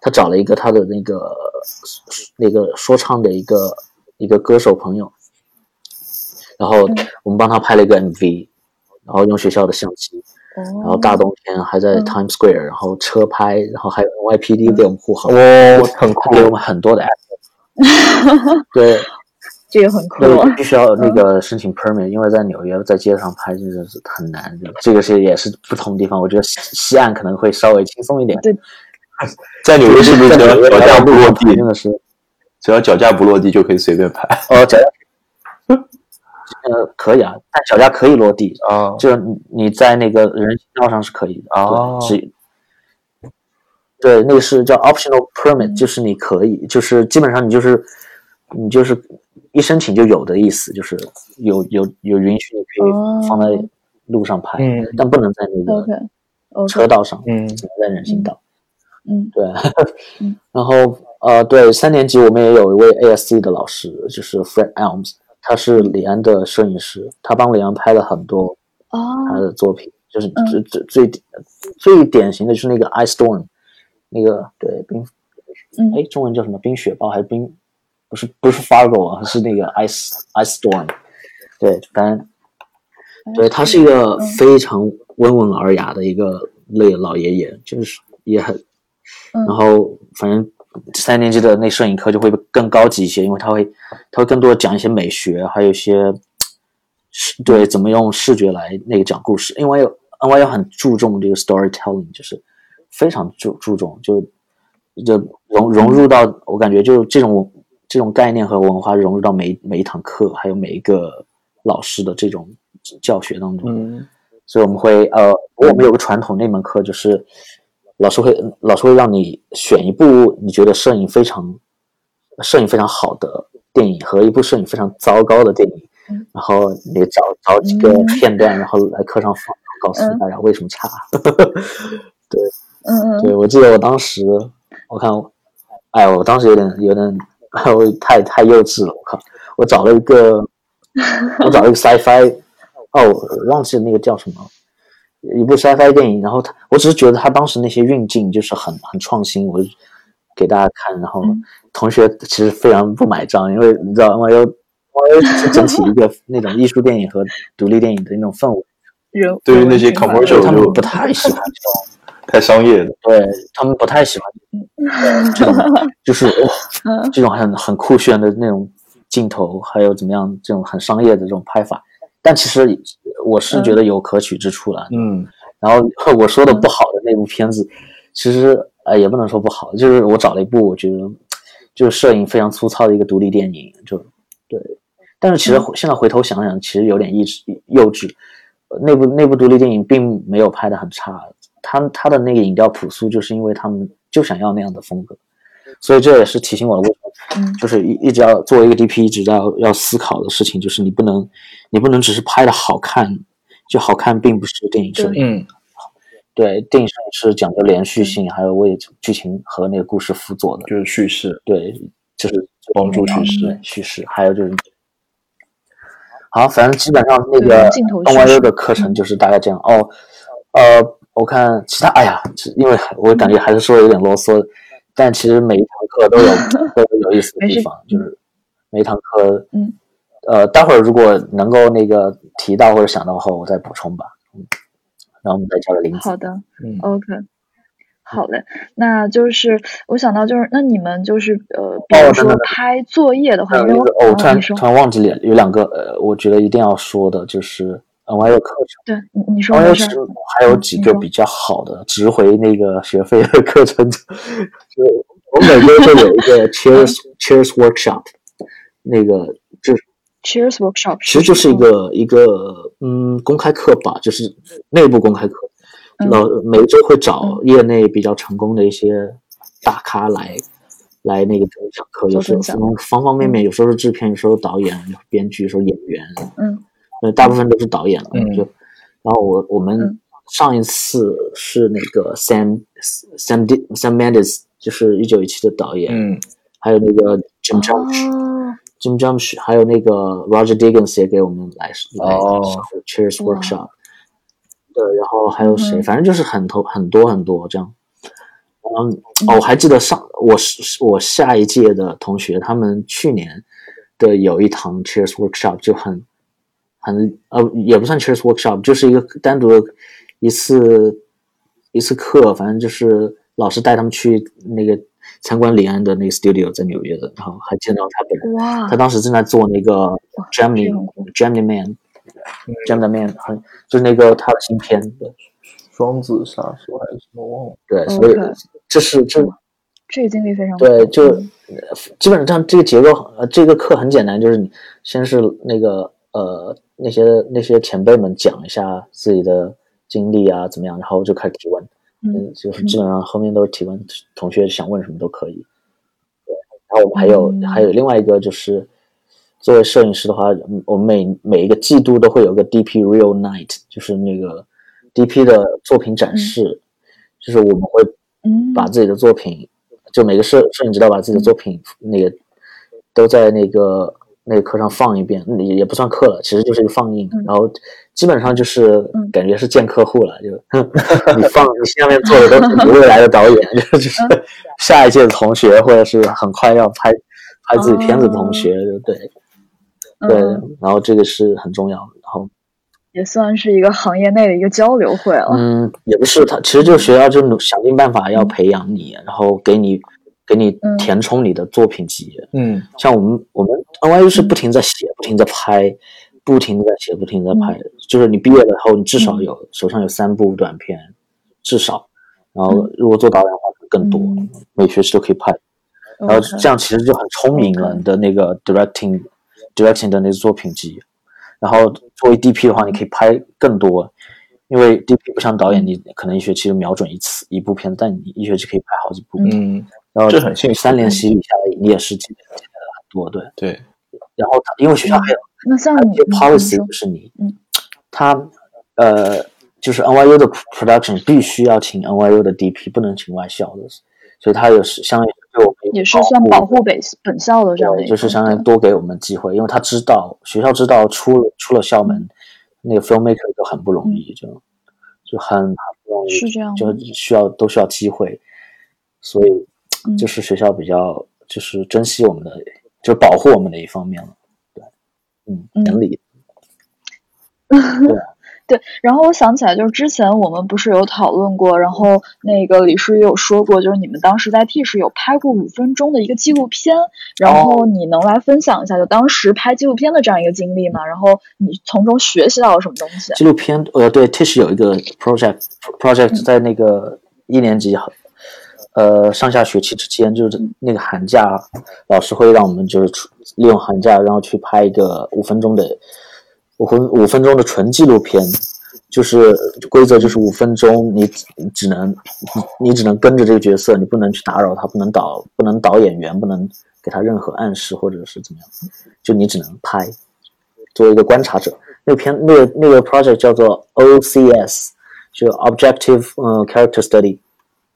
她找了一个她的那个那个说唱的一个一个歌手朋友，然后我们帮他拍了一个 MV，然后用学校的相机，然后大冬天还在 Times Square，然后车拍，然后还有 NYPD 给我们护航，哇，很酷，给我们很多的 app，[LAUGHS] 对。这个很酷，必须要那个申请 permit，因为在纽约在街上拍真的是很难。这个是也是不同地方，我觉得西岸可能会稍微轻松一点。对，[LAUGHS] 在纽约是不是只要脚架不落地，真的是只要脚架不落地就可以随便拍？哦，脚架，[LAUGHS] 呃，可以啊，但脚架可以落地啊，就是你在那个人行道上是可以的啊。是，对，那个是叫 optional permit，就是你可以，就是基本上你就是你就是。一申请就有的意思，就是有有有允许你可以放在路上拍，但不能在那个车道上，嗯。只能在人行道。嗯，对。[LAUGHS] 然后呃，对，三年级我们也有一位 ASC 的老师，就是 Fred Elms，他是李安的摄影师，他帮李安拍了很多他的作品，就是最最最最典型的就是那个 Ice Storm，那个对冰，哎，中文叫什么？冰雪暴还是冰？不是不是 Fargo 啊，是那个 Ice Ice Storm，对，反正对他是一个非常温文尔雅的一个那个老爷爷，就是也很，然后反正三年级的那摄影课就会更高级一些，因为他会他会更多的讲一些美学，还有一些视对怎么用视觉来那个讲故事，因为 NYU 很注重这个 storytelling，就是非常注注重就就融融入到我感觉就这种。这种概念和文化融入到每每一堂课，还有每一个老师的这种教学当中。嗯，所以我们会呃，我们有个传统，那门课就是老师会老师会让你选一部你觉得摄影非常摄影非常好的电影和一部摄影非常糟糕的电影，然后你找找几个片段，然后来课上放，告诉大家 [LAUGHS] 为什么差。[LAUGHS] 对，嗯嗯，对我记得我当时我看，哎，我当时有点有点。我太太幼稚了，我靠！我找了一个，[LAUGHS] 我找了一个 sci-fi，哦，我忘记那个叫什么，一部 sci-fi 电影。然后他，我只是觉得他当时那些运镜就是很很创新，我就给大家看。然后同学其实非常不买账，因为你知道吗？又又是整体一个 [LAUGHS] 那种艺术电影和独立电影的那种氛围。对于那些 commercial [LAUGHS] 他们不太喜欢这种。太商业的，对他们不太喜欢这种，就是 [LAUGHS] 这种很很酷炫的那种镜头，还有怎么样这种很商业的这种拍法。但其实我是觉得有可取之处了，嗯。然后 [LAUGHS] 我说的不好的那部片子，其实呃也不能说不好，就是我找了一部我觉得就是摄影非常粗糙的一个独立电影，就对。但是其实现在回头想想，其实有点幼稚幼稚。那部那部独立电影并没有拍的很差。他他的那个影调朴素，就是因为他们就想要那样的风格，所以这也是提醒我为什么，就是一一直要作为一个 DP，一直要要思考的事情，就是你不能你不能只是拍的好看，就好看并不是电影摄影，对，电影摄影是讲究连续性，还有为剧情和那个故事辅佐的，就是叙事，对，就是帮助叙事，叙事，还有就是，好，反正基本上那个 NYU 的课程就是大概这样。哦，呃。我看其他，哎呀，因为我感觉还是说的有点啰嗦，但其实每一堂课都有 [LAUGHS] 都有有意思的地方，就是每一堂课，嗯，呃，待会儿如果能够那个提到或者想到后，我再补充吧，嗯，然后我们再交流林子。好的，嗯，OK，好嘞，那就是我想到就是，那你们就是呃，比如说拍作业的话，因为哦，突然突然忘记了有两个呃，我觉得一定要说的就是。NYU 课程，对，你你说，NYU 还有几个比较好的值回那个学费的课程，就我每周会有一个 [LAUGHS] Cheers Cheers Workshop，那个就是 Cheers Workshop，其实就是一个一个嗯公开课吧，就是内部公开课，老每周会找业内比较成功的一些大咖来来那个讲课，有时候从方方面面，有时候是制片，有时候导演，编剧，有时候演员，嗯。那大部分都是导演了，就，然后我我们上一次是那个 Sam Sam Sam Mendes，就是一九一七的导演，嗯，还有那个 Jim Jarmusch，Jim Jarmusch，还有那个 Roger Diggins 也给我们来来 Cheers Workshop，对，然后还有谁？反正就是很头很多很多这样。嗯，哦，我还记得上我是我下一届的同学，他们去年的有一堂 Cheers Workshop 就很。很呃也不算 cheers workshop，就是一个单独的一次一次课，反正就是老师带他们去那个参观李安的那个 studio 在纽约的，然后还见到他本人。哇，他当时正在做那个 Gemini Gemini Man，Gemini Man 很就是那个他的新片子双子杀手还是什么忘了。对，所以这是这这个经历非常对，就基本上这个结构呃这个课很简单，就是你先是那个呃那些那些前辈们讲一下自己的经历啊怎么样，然后就开始提问，嗯，就是基本上后面都是提问，同学想问什么都可以。对，然后我们还有还有另外一个就是作为摄影师的话，我们每每一个季度都会有个 DP Real Night，就是那个 DP 的作品展示，就是我们会把自己的作品。就每个摄摄影指导把自己的作品那个都在那个那个课上放一遍，也也不算课了，其实就是一个放映，然后基本上就是感觉是见客户了，就 [LAUGHS] 你放你下面坐的都是未来的导演，就就 [LAUGHS] 是下一届的同学，或者是很快要拍拍自己片子的同学，对对，然后这个是很重要的，然后也算是一个行业内的一个交流会了。嗯，也不是，他其实就是学校就想尽办法要培养你，然后给你。给你填充你的作品集，嗯，像我们我们 NYU 是不停在写，不停在拍，不停的在写，不停在拍，就是你毕业了后，你至少有手上有三部短片，至少，然后如果做导演的话更多，每学期都可以拍，然后这样其实就很聪明了你的那个 directing directing 的那个作品集，然后作为 DP 的话，你可以拍更多，因为 DP 不像导演，你可能一学期就瞄准一次一部片，但你一学期可以拍好几部，嗯。然后这很幸运，三年洗礼下来，你也是积累了很多，对对。然后他因为学校还有那像你 policy 就是你，他呃就是 NYU 的 production 必须要请 NYU 的 DP，不能请外校的，所以他也是相当于对我们也是算保护本本校的这样，就是相当于多给我们机会，因为他知道学校知道出了出了校门，那个 filmmaker 就很不容易，就就很很不容易，是这样，就需要都需要机会，所以。就是学校比较就是珍惜我们的，就是保护我们的一方面了，对，嗯，能理。[LAUGHS] 对对，然后我想起来，就是之前我们不是有讨论过，然后那个李叔也有说过，就是你们当时在 T 市有拍过五分钟的一个纪录片，然后你能来分享一下就当时拍纪录片的这样一个经历吗？然后你从中学习到了什么东西？纪录片，呃，对，T 市有一个 project project 在那个一年级。呃，上下学期之间就是那个寒假，老师会让我们就是利用寒假，然后去拍一个五分钟的五分五分钟的纯纪录片，就是规则就是五分钟，你只能你只能跟着这个角色，你不能去打扰他，不能导不能导演员，不能给他任何暗示或者是怎么样，就你只能拍，作为一个观察者。那篇那个那个 project 叫做 OCS，就 Objective 呃 Character Study，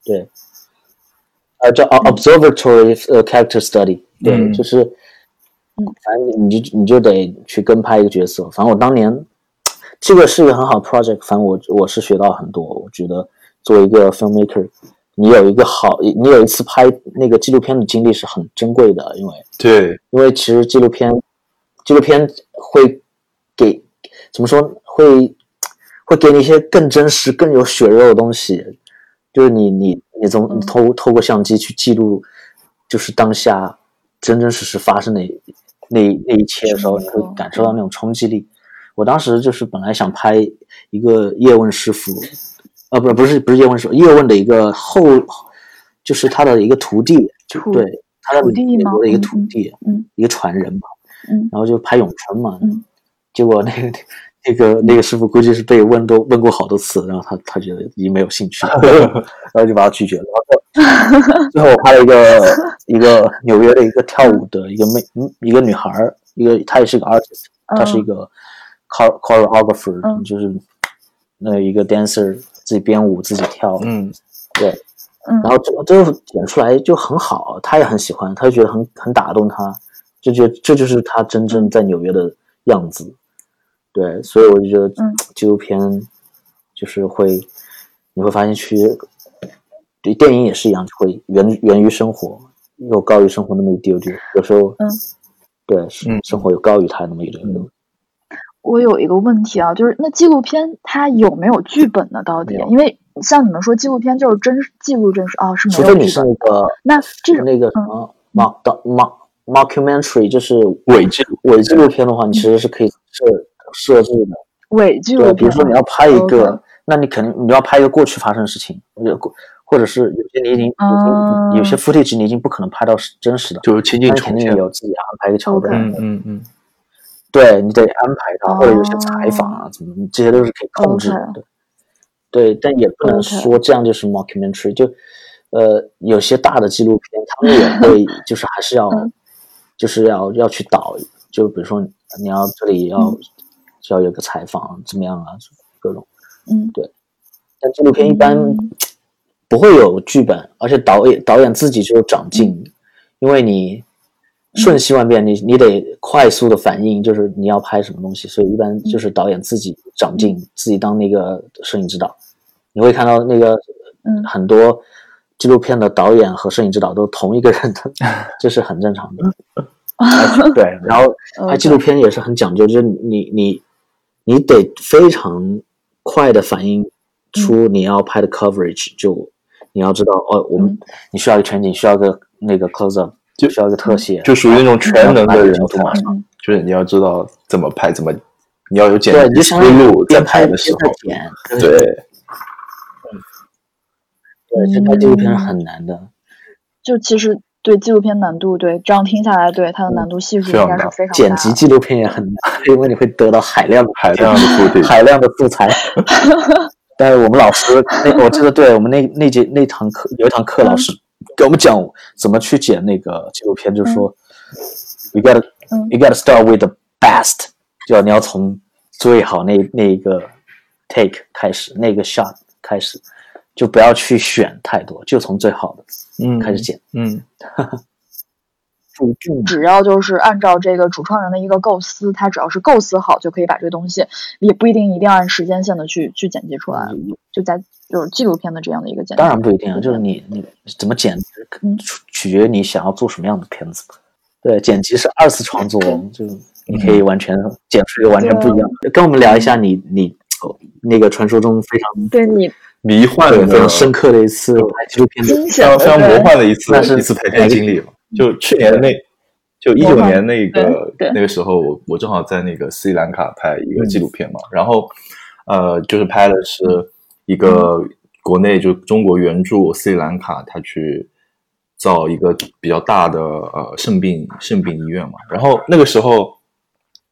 对。呃，叫 observatory 呃 character study，对，就是，反正你就你就得去跟拍一个角色。反正我当年这个是一个很好的 project，反正我我是学到很多。我觉得作为一个 filmmaker，你有一个好，你有一次拍那个纪录片的经历是很珍贵的，因为对，因为其实纪录片纪录片会给怎么说会会给你一些更真实、更有血肉的东西。就是你你你从透透过相机去记录，就是当下真真实实发生的那那一切的时候，你会感受到那种冲击力。我当时就是本来想拍一个叶问师傅，啊，不不是不是叶问师傅，叶问的一个后，就是他的一个徒弟，就对他的美国的一个徒弟，嗯，一个传人嘛，嗯，然后就拍咏春嘛，嗯，结果那个。那个那个师傅估计是被问都问过好多次，然后他他觉得已经没有兴趣，[LAUGHS] 然后就把他拒绝了。然后最后 [LAUGHS] 我拍了一个一个纽约的一个跳舞的一个妹一个女孩儿，一个她也是个 artist，她是一个 choreographer，就是那一个 dancer 自己编舞自己跳，嗯，对，然后最后剪出来就很好，他也很喜欢，他就觉得很很打动他，就觉得这就是他真正在纽约的样子。对，所以我就觉得纪录片就是会，你会发现去，对电影也是一样，就会源源于生活，又高于生活那么一丢丢。有时候，嗯，对，生活又高于它那么一丢丢。我有一个问题啊，就是那纪录片它有没有剧本呢？到底？因为像你们说纪录片就是真记录真实啊，是没有除非你是那个那这种那个什么 mock 的 mock mockumentary，就是伪纪录伪纪录片的话，你其实是可以设设置的。对，伪纪录片，比如说你要拍一个那你肯定你要拍一个过去发生的事情，或者过或者是有些你已经嗯有些 footage 你已经不可能拍到是真实的，就是肯定重现。有自己安排一个桥段。嗯嗯嗯，对你得安排它，或者有些哦采访啊，怎么这些都是可以控制的。对，但也不能说这样就是 mockumentary，就呃有些大的纪录片，他们也会 [LAUGHS] 就是还是要嗯就是要要去导，就比如说你要这里要要有个采访怎么样啊，各种。嗯。对。但纪录片一般嗯。不会有剧本，而且导演导演自己就长进，因为你瞬息万变，你你得快速的反应，就是你要拍什么东西，所以一般就是导演自己长进，自己当那个摄影指导。你会看到那个嗯。很多纪录片的导演和摄影指导都同一个人的，[LAUGHS] 这是很正常的。[LAUGHS] 对，然后拍纪录片也是很讲究，就是你你你得非常快的反应出你要拍的 coverage，、就你要知道哦，我们、嗯。你需要一个全景，需要个那个 close up，就需要一个特写，就属于那种全能的人才嗯嗯。就是你要知道怎么拍，怎么你要有剪对，你辑思路，在拍拍的时候剪，对，对，这拍纪录片是很难的。就其实对纪录片难度，对这样听下来，对它的难度系数非常大应该是非常大剪。辑纪录片也很难，[LAUGHS] 因为你会得到海量的海量的 footage [LAUGHS] 海量的素材。[LAUGHS] 但是我们老师，那我记得，对我们那那节那堂课有一堂课，老师给我们讲怎么去剪那个纪录片，就是说，you gotta 嗯 you gotta start with the best，就你要从最好那那一个 take 开始，那个 shot 开始，就不要去选太多，就从最好的嗯开始剪。嗯，注重只要就是按照这个主创人的一个构思，他只要是构思好，就可以把这个东西，也不一定一定要按时间线的去去剪辑出来，就在就是纪录片的这样的一个剪辑。当然不一定啊，就是你你怎么剪，嗯取取决于你想要做什么样的片子。对，剪辑是二次创作，就你可以完全剪出一个完全不一样的。跟我们聊一下你你哦那个传说中非常对你迷幻的非的常深刻的一次拍纪录片非常非常魔幻的一次一次拍片经历嘛。就去年那，就一九年那个那个时候，我我正好在那个斯里兰卡拍一个纪录片嘛，然后呃，就是拍的是一个国内就中国援助斯里兰卡，他去造一个比较大的呃肾病肾病医院嘛，然后那个时候，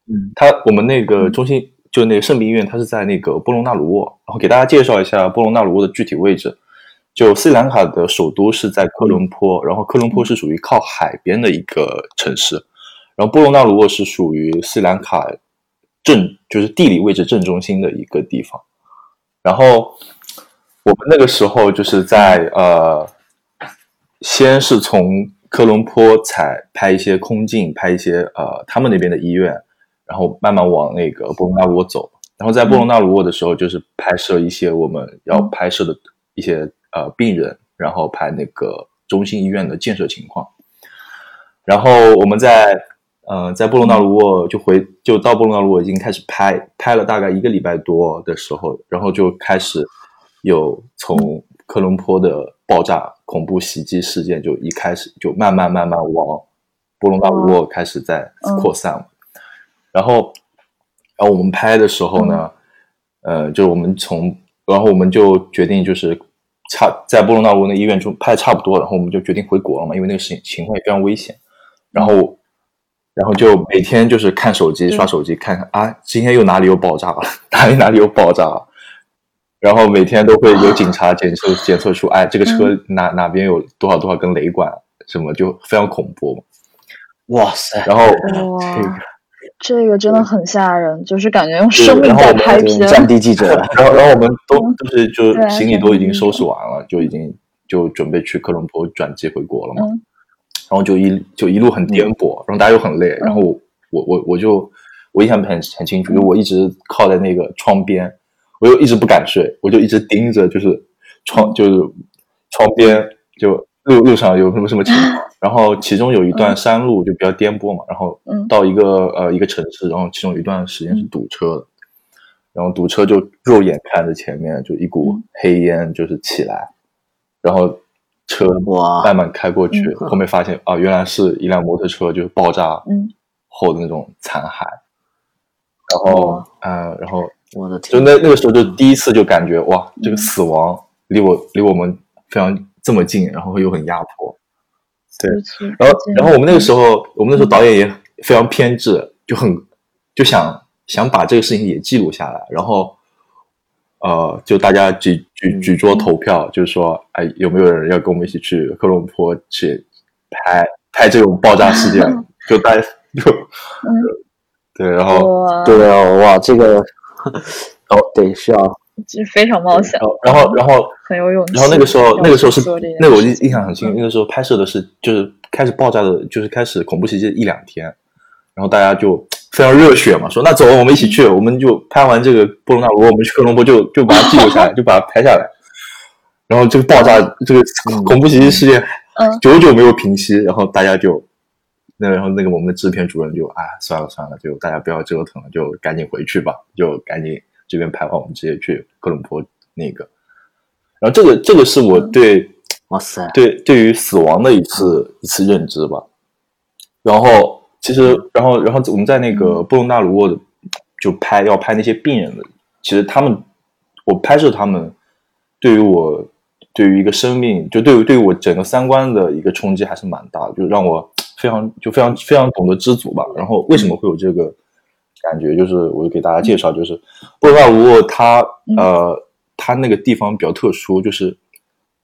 嗯，他我们那个中心就那个圣病医院，它是在那个波隆纳鲁沃，然后给大家介绍一下波隆纳鲁沃的具体位置。就斯里兰卡的首都是在科伦坡，然后科伦坡是属于靠海边的一个城市，然后波隆纳鲁沃是属于斯里兰卡正就是地理位置正中心的一个地方。然后我们那个时候就是在呃，先是从科伦坡采拍一些空镜，拍一些呃他们那边的医院，然后慢慢往那个波隆纳鲁沃走。然后在波隆纳鲁沃的时候，就是拍摄一些我们要拍摄的一些呃病人，然后拍那个中心医院的建设情况。然后我们在呃在波隆纳鲁沃就回就到波隆纳鲁沃已经开始拍，拍了大概一个礼拜多的时候，然后就开始有从科伦坡的爆炸恐怖袭击事件就一开始就慢慢慢慢往波隆纳鲁沃开始在扩散了。然后，然后我们拍的时候呢，呃，就是我们从，然后我们就决定就是差在波隆纳鲁沃那医院中拍的差不多，然后我们就决定回国了嘛，因为那个事情情况也非常危险。然后，然后就每天就是看手机、刷手机，看看啊，今天又哪里又爆炸了，哪里哪里又爆炸了。然后每天都会有警察检测检测出，哎，这个车哪哪边有多少多少根雷管，什么就非常恐怖嘛。哇塞，然后这个，这个真的很吓人，就是感觉用生命然后我们在拍片。战地记者，然后然后我们都就是就行李都已经收拾完了，就已经就准备去科隆坡转机回国了嘛。嗯。然后就一就一路很颠簸，然后大家又很累，然后我我我我就我印象很很清楚，就我一直靠在那个窗边，我又一直不敢睡，我就一直盯着就是窗就是窗边就路路上有什么什么情况，然后其中有一段山路就比较颠簸嘛，然后到一个呃一个城市，然后其中有一段时间是堵车的，然后堵车就肉眼看着前面就一股黑烟就是起来，然后车慢慢开过去，后面发现啊原来是一辆摩托车就是爆炸后的那种残骸，然后嗯然后我的天，就那那个时候就第一次就感觉哇这个死亡离我离我们非常。这么近，然后又很压迫，对。然后，然后我们那个时候，我们那时候导演也非常偏执，就很就想想把这个事情也记录下来。然后，呃，就大家举举举桌投票，就是说，哎，有没有人要跟我们一起去科隆坡去拍拍这种爆炸事件？就大家就，对，然后对啊，哇，这个 [LAUGHS] 哦，对，需要。就非常冒险，然后然后很有勇气。然后那个时候那个时候是那个我印印象很清，那个时候拍摄的是就是开始爆炸的，就是开始恐怖袭击一两天，然后大家就非常热血嘛，说那走，我们一起去，我们就拍完这个波隆纳罗，我们去科隆坡就就把它记录下来，就把它拍下来。然后这个爆炸这个恐怖袭击事件，嗯，久久没有平息，然后大家就那然后那个我们的制片主任就啊算了算了，就大家不要折腾了，就赶紧回去吧，就赶紧。这边拍完，我们直接去哥伦坡那个。然后这个这个是我对，哇塞，对对于死亡的一次一次认知吧。然后其实，然后然后我们在那个布隆纳鲁沃就拍要拍那些病人的，其实他们我拍摄他们，对于我对于一个生命，就对于对于我整个三观的一个冲击还是蛮大的，就让我非常就非常非常懂得知足吧。然后为什么会有这个？感觉就是，我就给大家介绍，就是布罗纳卢沃，它呃，它那个地方比较特殊，就是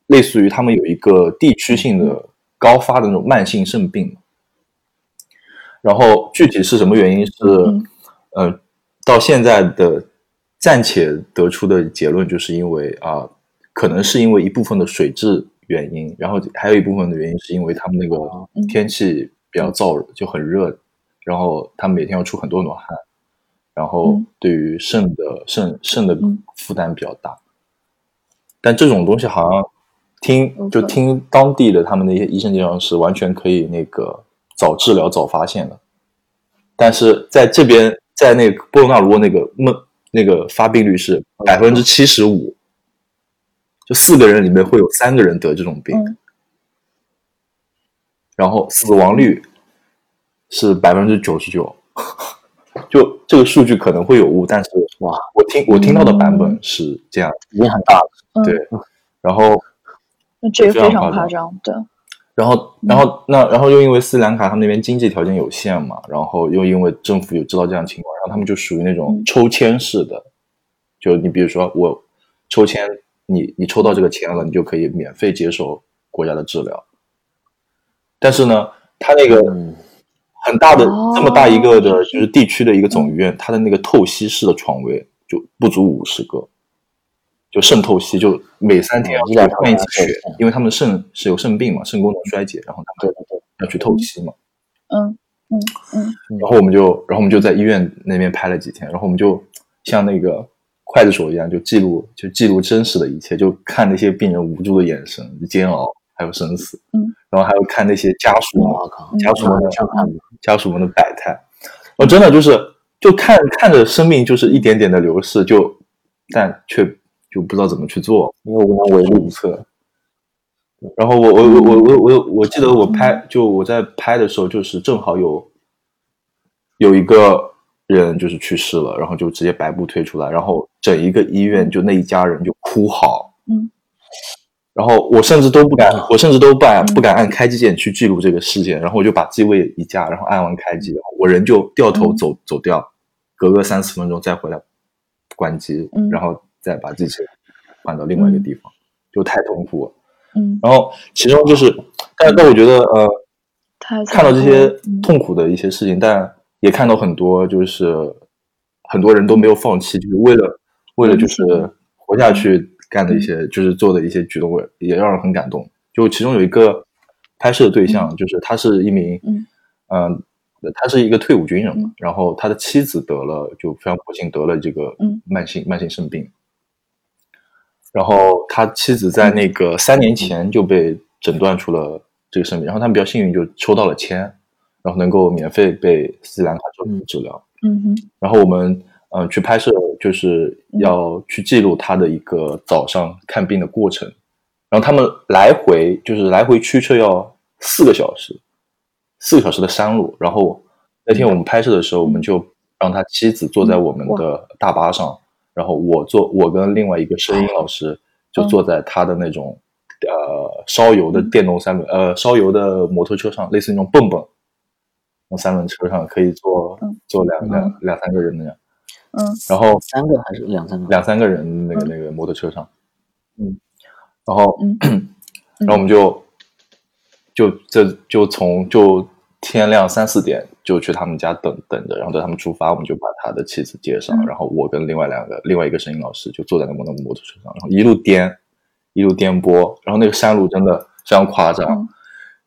类似于他们有一个地区性的高发的那种慢性肾病。然后具体是什么原因？是呃，到现在的暂且得出的结论，就是因为啊，可能是因为一部分的水质原因，然后还有一部分的原因是因为他们那个天气比较燥热，就很热，然后他们每天要出很多暖汗。然后对于肾的肾肾的负担比较大，但这种东西好像听就听当地的他们那些医生介绍是完全可以那个早治疗早发现的，但是在这边在那个波罗纳罗那个梦那个发病率是百分之七十五，就四个人里面会有三个人得这种病，然后死亡率是百分之九十九。就这个数据可能会有误，但是哇，我听我听到的版本是这样，已经很大了。对，然后那这个非常夸张，对。然后，然后那然后又因为斯里兰卡他们那边经济条件有限嘛，然后又因为政府有知道这样情况，然后他们就属于那种抽签式的，就你比如说我抽签，你你抽到这个签了，你就可以免费接受国家的治疗。但是呢，他那个。很大的这么大一个的，就是地区的一个总医院，它的那个透析室的床位就不足五十个，就肾透析，就每三天要换一次血，因为他们肾是有肾病嘛，肾功能衰竭，然后他们要去透析嘛。嗯嗯嗯。然后我们就，然后我们就在医院那边拍了几天，然后我们就像那个刽子手一样，就记录，就记录真实的一切，就看那些病人无助的眼神、煎熬，还有生死。嗯。然后还有看那些家属，家属们的家属们的百态，我真的就是就看看着生命就是一点点的流逝，就但却就不知道怎么去做，因为我唯路不测。然后我我我我我我我记得我拍就我在拍的时候，就是正好有有一个人就是去世了，然后就直接白布推出来，然后整一个医院就那一家人就哭嚎。嗯。然后我甚至都不敢，我甚至都不敢不敢按开机键去记录这个事件。然后我就把机位一架，然后按完开机，我人就掉头走走掉，隔个三四分钟再回来关机，然后再把机器换到另外一个地方，就太痛苦了。嗯。然后其中就是，但但我觉得呃，看到这些痛苦的一些事情，但也看到很多就是很多人都没有放弃，就是为了为了就是活下去。干的一些就是做的一些举动，也让人很感动。就其中有一个拍摄的对象，就是他是一名，嗯，他是一个退伍军人嘛。然后他的妻子得了，就非常不幸得了这个慢性慢性肾病。然后他妻子在那个三年前就被诊断出了这个肾病，然后他们比较幸运就抽到了签，然后能够免费被斯里兰卡政府治疗。嗯哼，然后我们嗯、呃去拍摄，就是要去记录他的一个早上看病的过程。然后他们来回就是来回驱车要四个小时，四个小时的山路。然后那天我们拍摄的时候，我们就让他妻子坐在我们的大巴上，然后我坐我跟另外一个声音老师就坐在他的那种、呃烧油的电动三轮呃烧油的摩托车上，类似那种蹦蹦，那三轮车上可以坐嗯坐两两两三个人那样。嗯。然后三个还是两三个？两三个人那个那个摩托车上，嗯，然后嗯。[CLEARS THROAT] 然后我们就就这就从就天亮三四点就去他们家等等着，然后等他们出发，我们就把他的妻子接上，嗯。然后我跟另外两个另外一个声音老师就坐在那摩那个摩托车上，然后一路颠一路颠簸，然后那个山路真的非常夸张，嗯。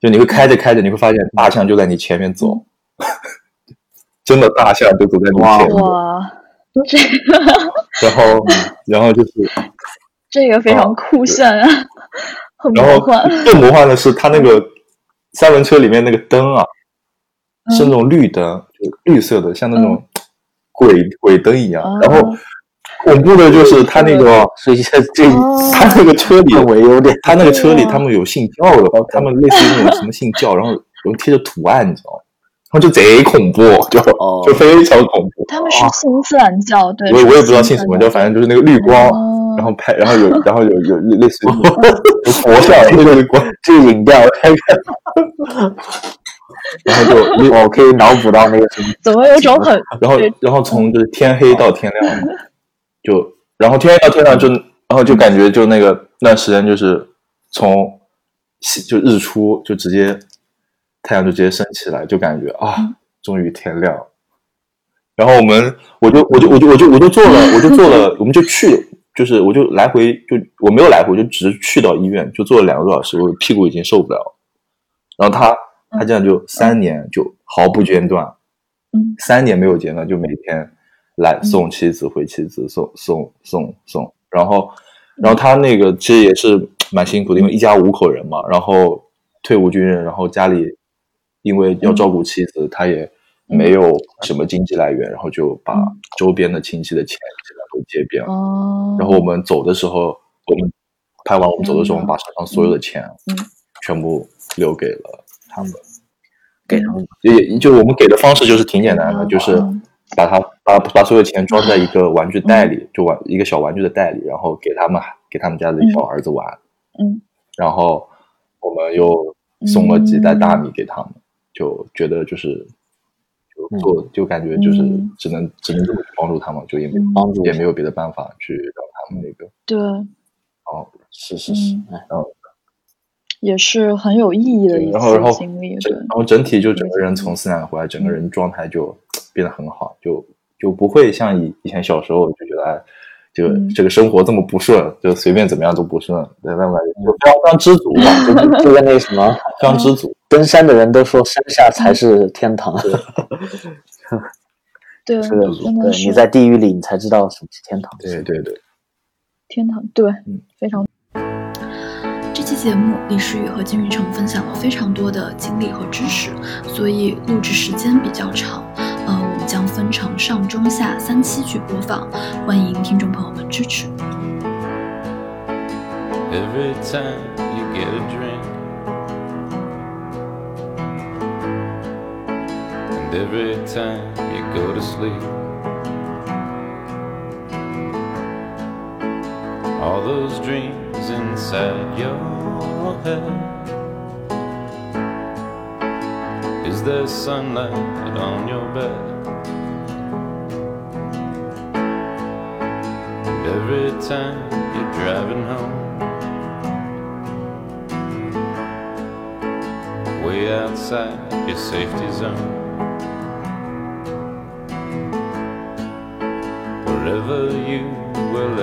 就你会开着开着，你会发现大象就在你前面走，真的大象就走在你前面，哇，这然后然后就是。这个非常酷炫啊，很魔幻。更魔幻的是，它那个三轮车里面那个灯啊，嗯是那种绿灯，就绿色的，像那种鬼鬼灯一样。哦然后恐怖的就是它那个，所以这这哦它那个车里，我有点它那个车里他们有信教的，他们类似于那种什么信教，然后有贴着图案，你知道吗？然后就贼恐怖，就哦。就非常恐怖。他们是新斯兰教，对，我也我也不知道是信什么教，反正就是那个绿光，哦。然后拍，然后有 [LAUGHS] 然后有有类似于有佛像，那个光。[LAUGHS] 这个影调，然后就我可以脑补到那个什么，怎么有种很然后然后从就是天黑到天亮，就然后天黑到天亮就然后就感觉就那个那段时间就是从就日出就直接太阳就直接升起来，就感觉啊终于天亮。然后我们我就我就我就我就我就做了我就做了我们就去就是我就来回就我没有来回，就只是去到医院就做了两个多小时，我屁股已经受不了了。然后他他这样就三年就毫不间断，嗯。三年没有间断，就每天来送妻子回妻子，送送送送，然后然后他那个其实也是蛮辛苦的，因为一家五口人嘛，然后退伍军人，然后家里因为要照顾妻子，他也没有什么经济来源，然后就把嗯。周边的亲戚的钱基本上都借遍了。哦，然后我们走的时候，我们拍完我们走的时候，我们把身上所有的钱嗯。全部留给了他们。给他们。也就我们给的方式就是挺简单的，嗯。就是嗯把他把把所有钱装在一个玩具袋里，就玩一个小玩具的袋里，然后给他们给他们家的小儿子玩，嗯。然后我们又送了几袋大米给他们，就觉得就是就做就感觉就是嗯。只能只能这么去帮助他们，就也没帮助也没有别的办法去让他们那个对，哦，是是是，嗯。哎，也是很有意义的一然后然后次经历，然，后整体就整个人从斯坦回来，整个人状态就变得很好，就就不会像以以前小时候就觉得哎，这个嗯这个生活这么不顺，就随便怎么样都不顺，对，那么就非常非常知足吧，就就就跟那什么 [LAUGHS] 非常知足。登山的人都说山下才是天堂，[LAUGHS] 对，对你在地狱里你才知道什么是天堂。对对对，天堂，对嗯，非常。这期节目，李诗雨和金宇成分享了非常多的经历和知识，所以录制时间比较长。呃，我们将分成上、中、下三期去播放，欢迎听众朋友们支持。Every time you get a drink, and every time you go to sleep, all those dreams inside your head. Is there sunlight on your bed? Every time you're driving home. way outside your safety zone. Wherever you will